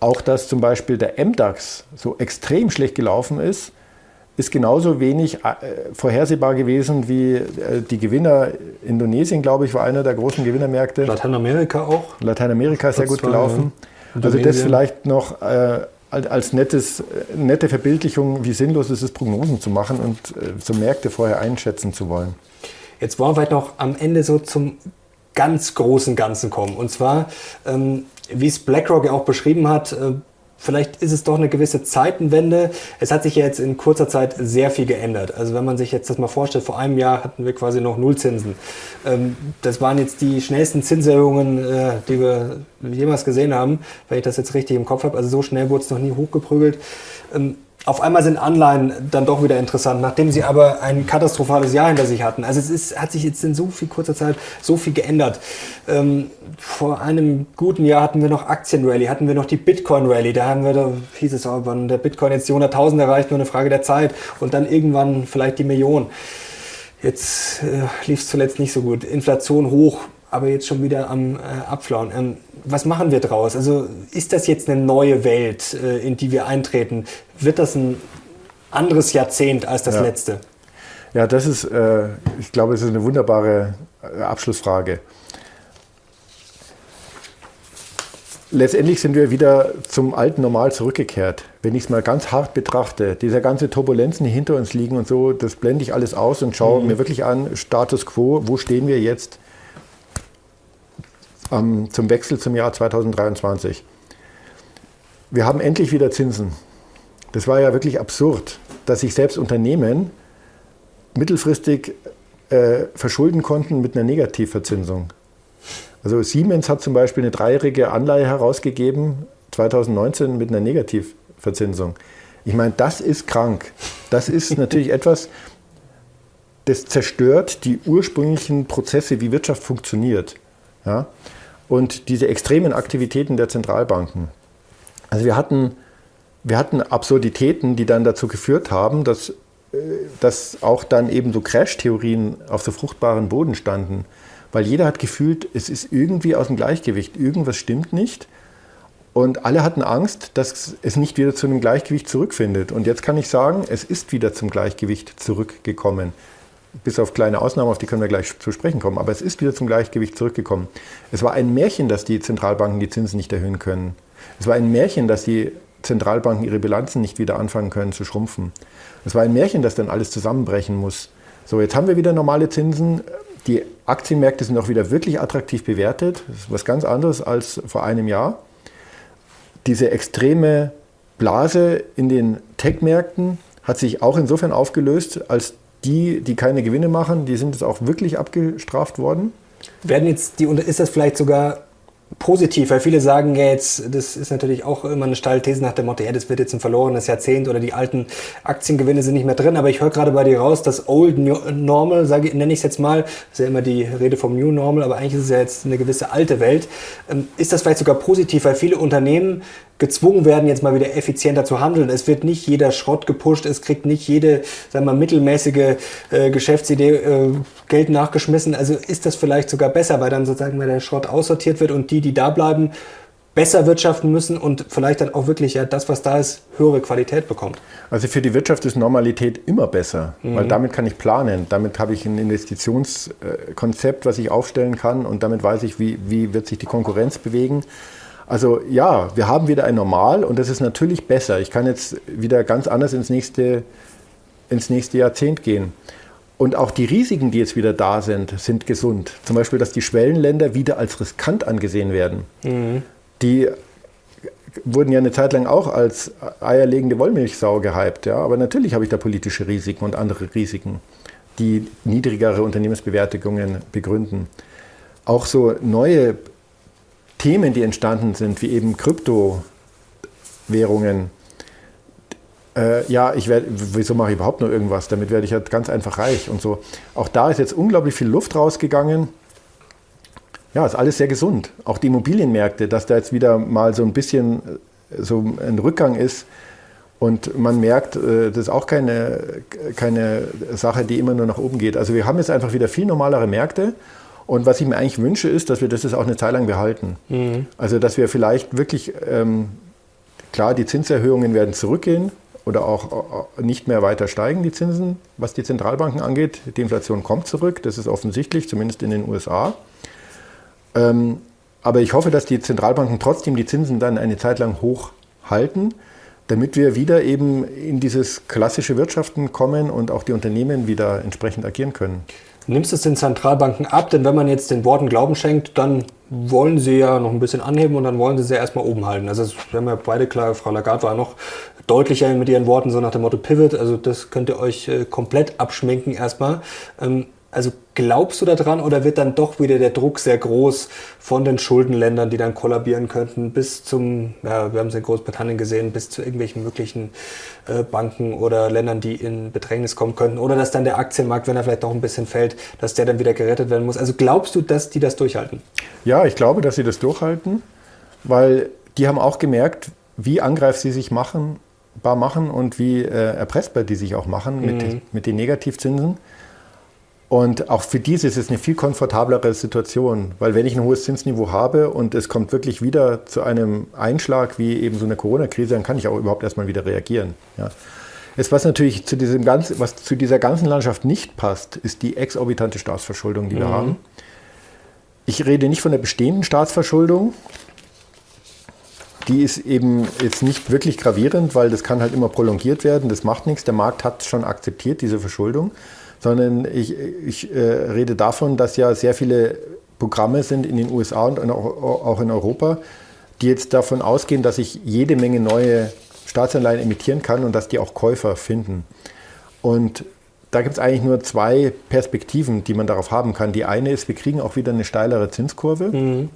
auch, dass zum Beispiel der MDAX so extrem schlecht gelaufen ist, ist genauso wenig äh, vorhersehbar gewesen wie äh, die Gewinner. Indonesien, glaube ich, war einer der großen Gewinnermärkte. Lateinamerika auch. Lateinamerika ist sehr gut gelaufen. Also das vielleicht noch äh, als nettes, nette Verbildlichung, wie sinnlos es ist, Prognosen zu machen und so Märkte vorher einschätzen zu wollen. Jetzt wollen wir noch am Ende so zum ganz großen Ganzen kommen. Und zwar, ähm, wie es BlackRock ja auch beschrieben hat, äh, vielleicht ist es doch eine gewisse Zeitenwende. Es hat sich ja jetzt in kurzer Zeit sehr viel geändert. Also wenn man sich jetzt das mal vorstellt, vor einem Jahr hatten wir quasi noch Nullzinsen. Ähm, das waren jetzt die schnellsten Zinserhöhungen, äh, die wir jemals gesehen haben, wenn ich das jetzt richtig im Kopf habe. Also so schnell wurde es noch nie hochgeprügelt. Ähm, auf einmal sind Anleihen dann doch wieder interessant, nachdem sie aber ein katastrophales Jahr hinter sich hatten. Also es ist, hat sich jetzt in so viel kurzer Zeit so viel geändert. Ähm, vor einem guten Jahr hatten wir noch Aktienrally, hatten wir noch die Bitcoin-Rally. Da haben wir, da hieß es auch, wann der Bitcoin jetzt die 100.000 erreicht, nur eine Frage der Zeit. Und dann irgendwann vielleicht die Million. Jetzt äh, lief es zuletzt nicht so gut. Inflation hoch, aber jetzt schon wieder am äh, Abflauen. Ähm, was machen wir draus? Also ist das jetzt eine neue Welt, äh, in die wir eintreten? Wird das ein anderes Jahrzehnt als das ja. letzte? Ja, das ist, äh, ich glaube, es ist eine wunderbare äh, Abschlussfrage. Letztendlich sind wir wieder zum alten Normal zurückgekehrt. Wenn ich es mal ganz hart betrachte, diese ganze Turbulenzen, die hinter uns liegen und so, das blende ich alles aus und schaue mhm. mir wirklich an, Status quo, wo stehen wir jetzt? Ähm, zum Wechsel zum Jahr 2023. Wir haben endlich wieder Zinsen. Das war ja wirklich absurd, dass sich selbst Unternehmen mittelfristig äh, verschulden konnten mit einer Negativverzinsung. Also Siemens hat zum Beispiel eine dreijährige Anleihe herausgegeben, 2019 mit einer Negativverzinsung. Ich meine, das ist krank. Das ist *laughs* natürlich etwas, das zerstört die ursprünglichen Prozesse, wie Wirtschaft funktioniert. Ja? Und diese extremen Aktivitäten der Zentralbanken. Also wir hatten, wir hatten Absurditäten, die dann dazu geführt haben, dass, äh, dass auch dann eben so Crash-Theorien auf so fruchtbaren Boden standen. Weil jeder hat gefühlt, es ist irgendwie aus dem Gleichgewicht, irgendwas stimmt nicht. Und alle hatten Angst, dass es nicht wieder zu einem Gleichgewicht zurückfindet. Und jetzt kann ich sagen, es ist wieder zum Gleichgewicht zurückgekommen bis auf kleine Ausnahmen, auf die können wir gleich zu sprechen kommen. Aber es ist wieder zum Gleichgewicht zurückgekommen. Es war ein Märchen, dass die Zentralbanken die Zinsen nicht erhöhen können. Es war ein Märchen, dass die Zentralbanken ihre Bilanzen nicht wieder anfangen können zu schrumpfen. Es war ein Märchen, dass dann alles zusammenbrechen muss. So, jetzt haben wir wieder normale Zinsen. die Aktienmärkte sind auch wieder wirklich attraktiv bewertet. Das ist was ganz anderes als vor einem Jahr. Diese extreme Blase in den Tech-Märkten hat sich auch insofern aufgelöst, als die, die keine Gewinne machen, die sind jetzt auch wirklich abgestraft worden. Werden jetzt die, ist das vielleicht sogar positiv, weil viele sagen ja jetzt, das ist natürlich auch immer eine steile These nach dem Motto, ja, das wird jetzt ein verlorenes Jahrzehnt oder die alten Aktiengewinne sind nicht mehr drin, aber ich höre gerade bei dir raus, das Old Normal, sage, nenne ich es jetzt mal, ist ja immer die Rede vom New Normal, aber eigentlich ist es ja jetzt eine gewisse alte Welt. Ähm, ist das vielleicht sogar positiv, weil viele Unternehmen gezwungen werden, jetzt mal wieder effizienter zu handeln. Es wird nicht jeder Schrott gepusht, es kriegt nicht jede, sagen wir mal, mittelmäßige äh, Geschäftsidee äh, Geld nachgeschmissen. Also ist das vielleicht sogar besser, weil dann sozusagen mal der Schrott aussortiert wird und die, die da bleiben, besser wirtschaften müssen und vielleicht dann auch wirklich ja das, was da ist, höhere Qualität bekommt. Also für die Wirtschaft ist Normalität immer besser, mhm. weil damit kann ich planen. Damit habe ich ein Investitionskonzept, was ich aufstellen kann und damit weiß ich, wie, wie wird sich die Konkurrenz bewegen. Also ja, wir haben wieder ein Normal und das ist natürlich besser. Ich kann jetzt wieder ganz anders ins nächste, ins nächste Jahrzehnt gehen. Und auch die Risiken, die jetzt wieder da sind, sind gesund. Zum Beispiel, dass die Schwellenländer wieder als riskant angesehen werden. Mhm. Die wurden ja eine Zeit lang auch als eierlegende Wollmilchsau gehypt. Ja? Aber natürlich habe ich da politische Risiken und andere Risiken, die niedrigere Unternehmensbewertungen begründen. Auch so neue Themen, die entstanden sind, wie eben Kryptowährungen. Äh, ja, ich werde, wieso mache ich überhaupt nur irgendwas? Damit werde ich halt ganz einfach reich und so. Auch da ist jetzt unglaublich viel Luft rausgegangen. Ja, ist alles sehr gesund. Auch die Immobilienmärkte, dass da jetzt wieder mal so ein bisschen äh, so ein Rückgang ist. Und man merkt, äh, das ist auch keine, keine Sache, die immer nur nach oben geht. Also wir haben jetzt einfach wieder viel normalere Märkte. Und was ich mir eigentlich wünsche, ist, dass wir das jetzt auch eine Zeit lang behalten. Mhm. Also, dass wir vielleicht wirklich, ähm, klar, die Zinserhöhungen werden zurückgehen oder auch nicht mehr weiter steigen, die Zinsen, was die Zentralbanken angeht. Die Inflation kommt zurück, das ist offensichtlich, zumindest in den USA. Ähm, aber ich hoffe, dass die Zentralbanken trotzdem die Zinsen dann eine Zeit lang hoch halten, damit wir wieder eben in dieses klassische Wirtschaften kommen und auch die Unternehmen wieder entsprechend agieren können nimmst es den Zentralbanken ab, denn wenn man jetzt den Worten Glauben schenkt, dann wollen sie ja noch ein bisschen anheben und dann wollen sie sie erstmal oben halten. Also wir haben ja beide klar, Frau Lagarde war noch deutlicher mit ihren Worten, so nach dem Motto Pivot, also das könnt ihr euch äh, komplett abschminken erstmal. Also glaubst du daran oder wird dann doch wieder der Druck sehr groß von den Schuldenländern, die dann kollabieren könnten, bis zum, ja, wir haben es in Großbritannien gesehen, bis zu irgendwelchen möglichen äh, Banken oder Ländern, die in Bedrängnis kommen könnten oder dass dann der Aktienmarkt, wenn er vielleicht doch ein bisschen fällt, dass der dann wieder gerettet werden muss. Also glaubst du, dass die das durchhalten? Ja, ich glaube, dass sie das durchhalten, weil die haben auch gemerkt, wie angreif sie sich machen, bar machen und wie äh, erpressbar die sich auch machen mhm. mit, mit den Negativzinsen. Und auch für diese ist es eine viel komfortablere Situation, weil wenn ich ein hohes Zinsniveau habe und es kommt wirklich wieder zu einem Einschlag wie eben so eine Corona-Krise, dann kann ich auch überhaupt erstmal wieder reagieren. Ja. Jetzt, was natürlich zu, diesem ganzen, was zu dieser ganzen Landschaft nicht passt, ist die exorbitante Staatsverschuldung, die wir mhm. haben. Ich rede nicht von der bestehenden Staatsverschuldung. Die ist eben jetzt nicht wirklich gravierend, weil das kann halt immer prolongiert werden. Das macht nichts. Der Markt hat schon akzeptiert, diese Verschuldung sondern ich, ich äh, rede davon, dass ja sehr viele Programme sind in den USA und auch in Europa, die jetzt davon ausgehen, dass ich jede Menge neue Staatsanleihen emittieren kann und dass die auch Käufer finden. Und da gibt es eigentlich nur zwei Perspektiven, die man darauf haben kann. Die eine ist, wir kriegen auch wieder eine steilere Zinskurve. Mhm.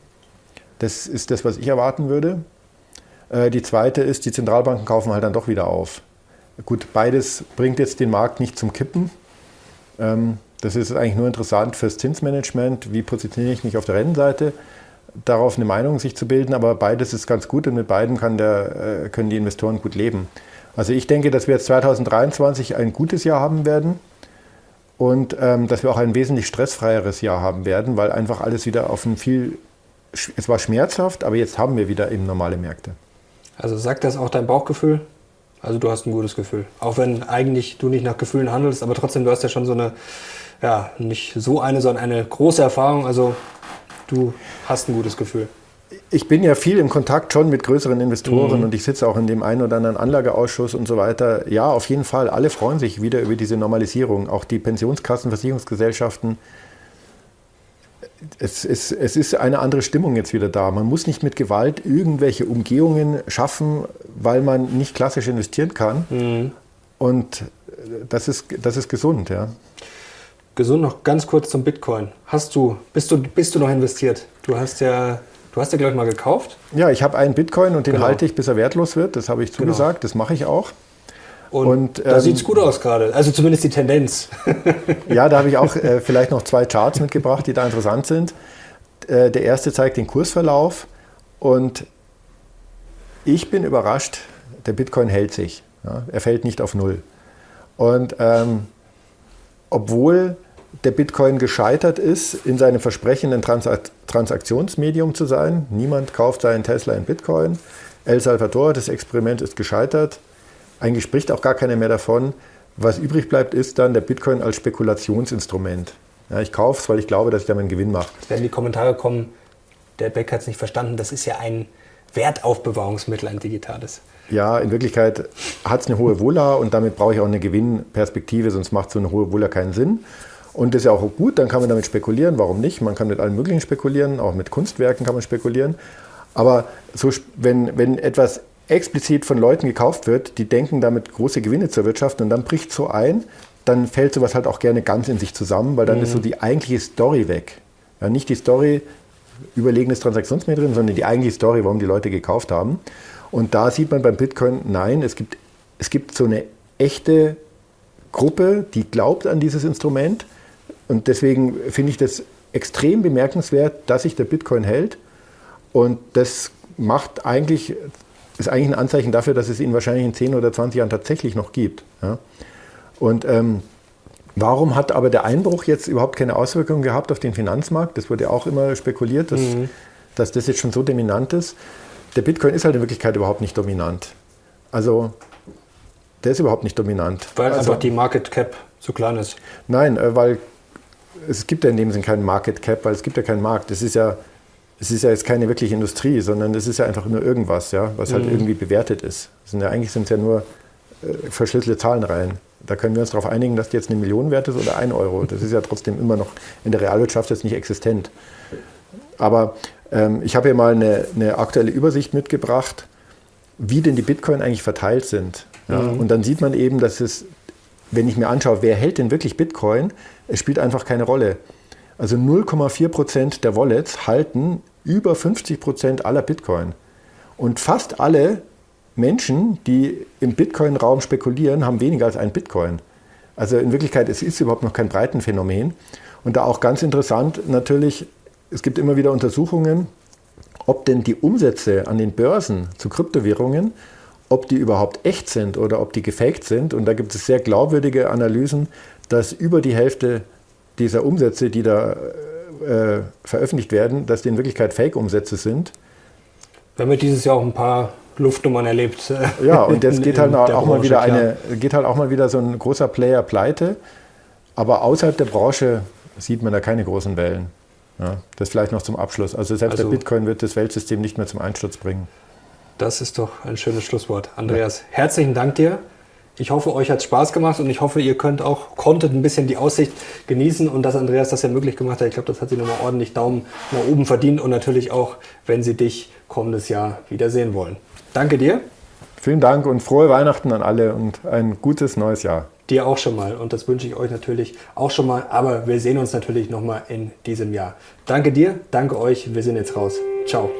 Das ist das, was ich erwarten würde. Äh, die zweite ist, die Zentralbanken kaufen halt dann doch wieder auf. Gut, beides bringt jetzt den Markt nicht zum Kippen. Ähm, das ist eigentlich nur interessant fürs Zinsmanagement. Wie positioniere ich mich auf der Rennseite? Darauf eine Meinung sich zu bilden, aber beides ist ganz gut und mit beiden der, äh, können die Investoren gut leben. Also ich denke, dass wir jetzt 2023 ein gutes Jahr haben werden und ähm, dass wir auch ein wesentlich stressfreieres Jahr haben werden, weil einfach alles wieder auf ein viel, es war schmerzhaft, aber jetzt haben wir wieder eben normale Märkte. Also sagt das auch dein Bauchgefühl? Also du hast ein gutes Gefühl. Auch wenn eigentlich du nicht nach Gefühlen handelst, aber trotzdem, du hast ja schon so eine, ja, nicht so eine, sondern eine große Erfahrung. Also du hast ein gutes Gefühl. Ich bin ja viel im Kontakt schon mit größeren Investoren mhm. und ich sitze auch in dem einen oder anderen Anlageausschuss und so weiter. Ja, auf jeden Fall. Alle freuen sich wieder über diese Normalisierung. Auch die Pensionskassen, Versicherungsgesellschaften es, es, es ist eine andere Stimmung jetzt wieder da. Man muss nicht mit Gewalt irgendwelche Umgehungen schaffen, weil man nicht klassisch investieren kann. Mhm. Und das ist, das ist gesund, ja. Gesund noch ganz kurz zum Bitcoin. Hast du, bist du, bist du noch investiert? Du hast ja, du hast ja, glaube ich, mal gekauft. Ja, ich habe einen Bitcoin und den genau. halte ich, bis er wertlos wird. Das habe ich genau. zugesagt, genau. das mache ich auch. Und, und da ähm, sieht es gut aus gerade. Also zumindest die Tendenz. *laughs* ja, da habe ich auch äh, vielleicht noch zwei Charts mitgebracht, die da interessant sind. Äh, der erste zeigt den Kursverlauf und ich bin überrascht, der Bitcoin hält sich. Ja, er fällt nicht auf Null. Und ähm, obwohl der Bitcoin gescheitert ist, in seinem Versprechen, ein Transak Transaktionsmedium zu sein, niemand kauft seinen Tesla in Bitcoin. El Salvador, das Experiment ist gescheitert. Eigentlich spricht auch gar keiner mehr davon. Was übrig bleibt, ist dann der Bitcoin als Spekulationsinstrument. Ja, ich kaufe es, weil ich glaube, dass ich damit einen Gewinn mache. Werden die Kommentare kommen, der Beck hat es nicht verstanden, das ist ja ein Wertaufbewahrungsmittel, ein digitales. Ja, in Wirklichkeit hat es eine hohe Wohler und damit brauche ich auch eine Gewinnperspektive, sonst macht so eine hohe Wohler keinen Sinn. Und das ist ja auch gut, dann kann man damit spekulieren, warum nicht? Man kann mit allem Möglichen spekulieren, auch mit Kunstwerken kann man spekulieren. Aber so, wenn, wenn etwas explizit von Leuten gekauft wird, die denken, damit große Gewinne zu erwirtschaften und dann bricht so ein, dann fällt sowas halt auch gerne ganz in sich zusammen, weil dann mhm. ist so die eigentliche Story weg. Ja, nicht die Story, überlegenes Transaktionsmedium, sondern die eigentliche Story, warum die Leute gekauft haben. Und da sieht man beim Bitcoin, nein, es gibt, es gibt so eine echte Gruppe, die glaubt an dieses Instrument. Und deswegen finde ich das extrem bemerkenswert, dass sich der Bitcoin hält. Und das macht eigentlich ist eigentlich ein Anzeichen dafür, dass es ihn wahrscheinlich in 10 oder 20 Jahren tatsächlich noch gibt. Ja? Und ähm, warum hat aber der Einbruch jetzt überhaupt keine Auswirkungen gehabt auf den Finanzmarkt? Das wurde auch immer spekuliert, dass, mhm. dass das jetzt schon so dominant ist. Der Bitcoin ist halt in Wirklichkeit überhaupt nicht dominant. Also der ist überhaupt nicht dominant. Weil also, einfach die Market Cap zu klein ist. Nein, äh, weil es gibt ja in dem Sinne keinen Market Cap, weil es gibt ja keinen Markt. Das ist ja es ist ja jetzt keine wirkliche Industrie, sondern es ist ja einfach nur irgendwas, ja, was halt mhm. irgendwie bewertet ist. Sind ja, eigentlich sind es ja nur äh, verschlüsselte Zahlenreihen. Da können wir uns darauf einigen, dass die jetzt eine Million wert ist oder ein Euro. Das ist ja trotzdem immer noch in der Realwirtschaft jetzt nicht existent. Aber ähm, ich habe hier mal eine, eine, aktuelle Übersicht mitgebracht, wie denn die Bitcoin eigentlich verteilt sind. Ja? Mhm. Und dann sieht man eben, dass es, wenn ich mir anschaue, wer hält denn wirklich Bitcoin, es spielt einfach keine Rolle. Also 0,4 Prozent der Wallets halten über 50 Prozent aller Bitcoin. Und fast alle Menschen, die im Bitcoin-Raum spekulieren, haben weniger als ein Bitcoin. Also in Wirklichkeit, es ist überhaupt noch kein Breitenphänomen. Und da auch ganz interessant natürlich, es gibt immer wieder Untersuchungen, ob denn die Umsätze an den Börsen zu Kryptowährungen, ob die überhaupt echt sind oder ob die gefaked sind. Und da gibt es sehr glaubwürdige Analysen, dass über die Hälfte dieser Umsätze, die da äh, veröffentlicht werden, dass die in Wirklichkeit Fake-Umsätze sind. Wir haben ja dieses Jahr auch ein paar Luftnummern erlebt. Äh, ja, und jetzt geht halt auch mal wieder eine, geht halt auch mal wieder so ein großer Player pleite. Aber außerhalb der Branche sieht man da keine großen Wellen. Ja, das vielleicht noch zum Abschluss. Also selbst also, der Bitcoin wird das Weltsystem nicht mehr zum Einsturz bringen. Das ist doch ein schönes Schlusswort. Andreas, ja. herzlichen Dank dir. Ich hoffe, euch hat Spaß gemacht und ich hoffe, ihr könnt auch, konntet ein bisschen die Aussicht genießen und dass Andreas das ja möglich gemacht hat. Ich glaube, das hat sie nochmal ordentlich Daumen nach oben verdient und natürlich auch, wenn sie dich kommendes Jahr wiedersehen wollen. Danke dir. Vielen Dank und frohe Weihnachten an alle und ein gutes neues Jahr. Dir auch schon mal und das wünsche ich euch natürlich auch schon mal, aber wir sehen uns natürlich nochmal in diesem Jahr. Danke dir, danke euch, wir sind jetzt raus. Ciao.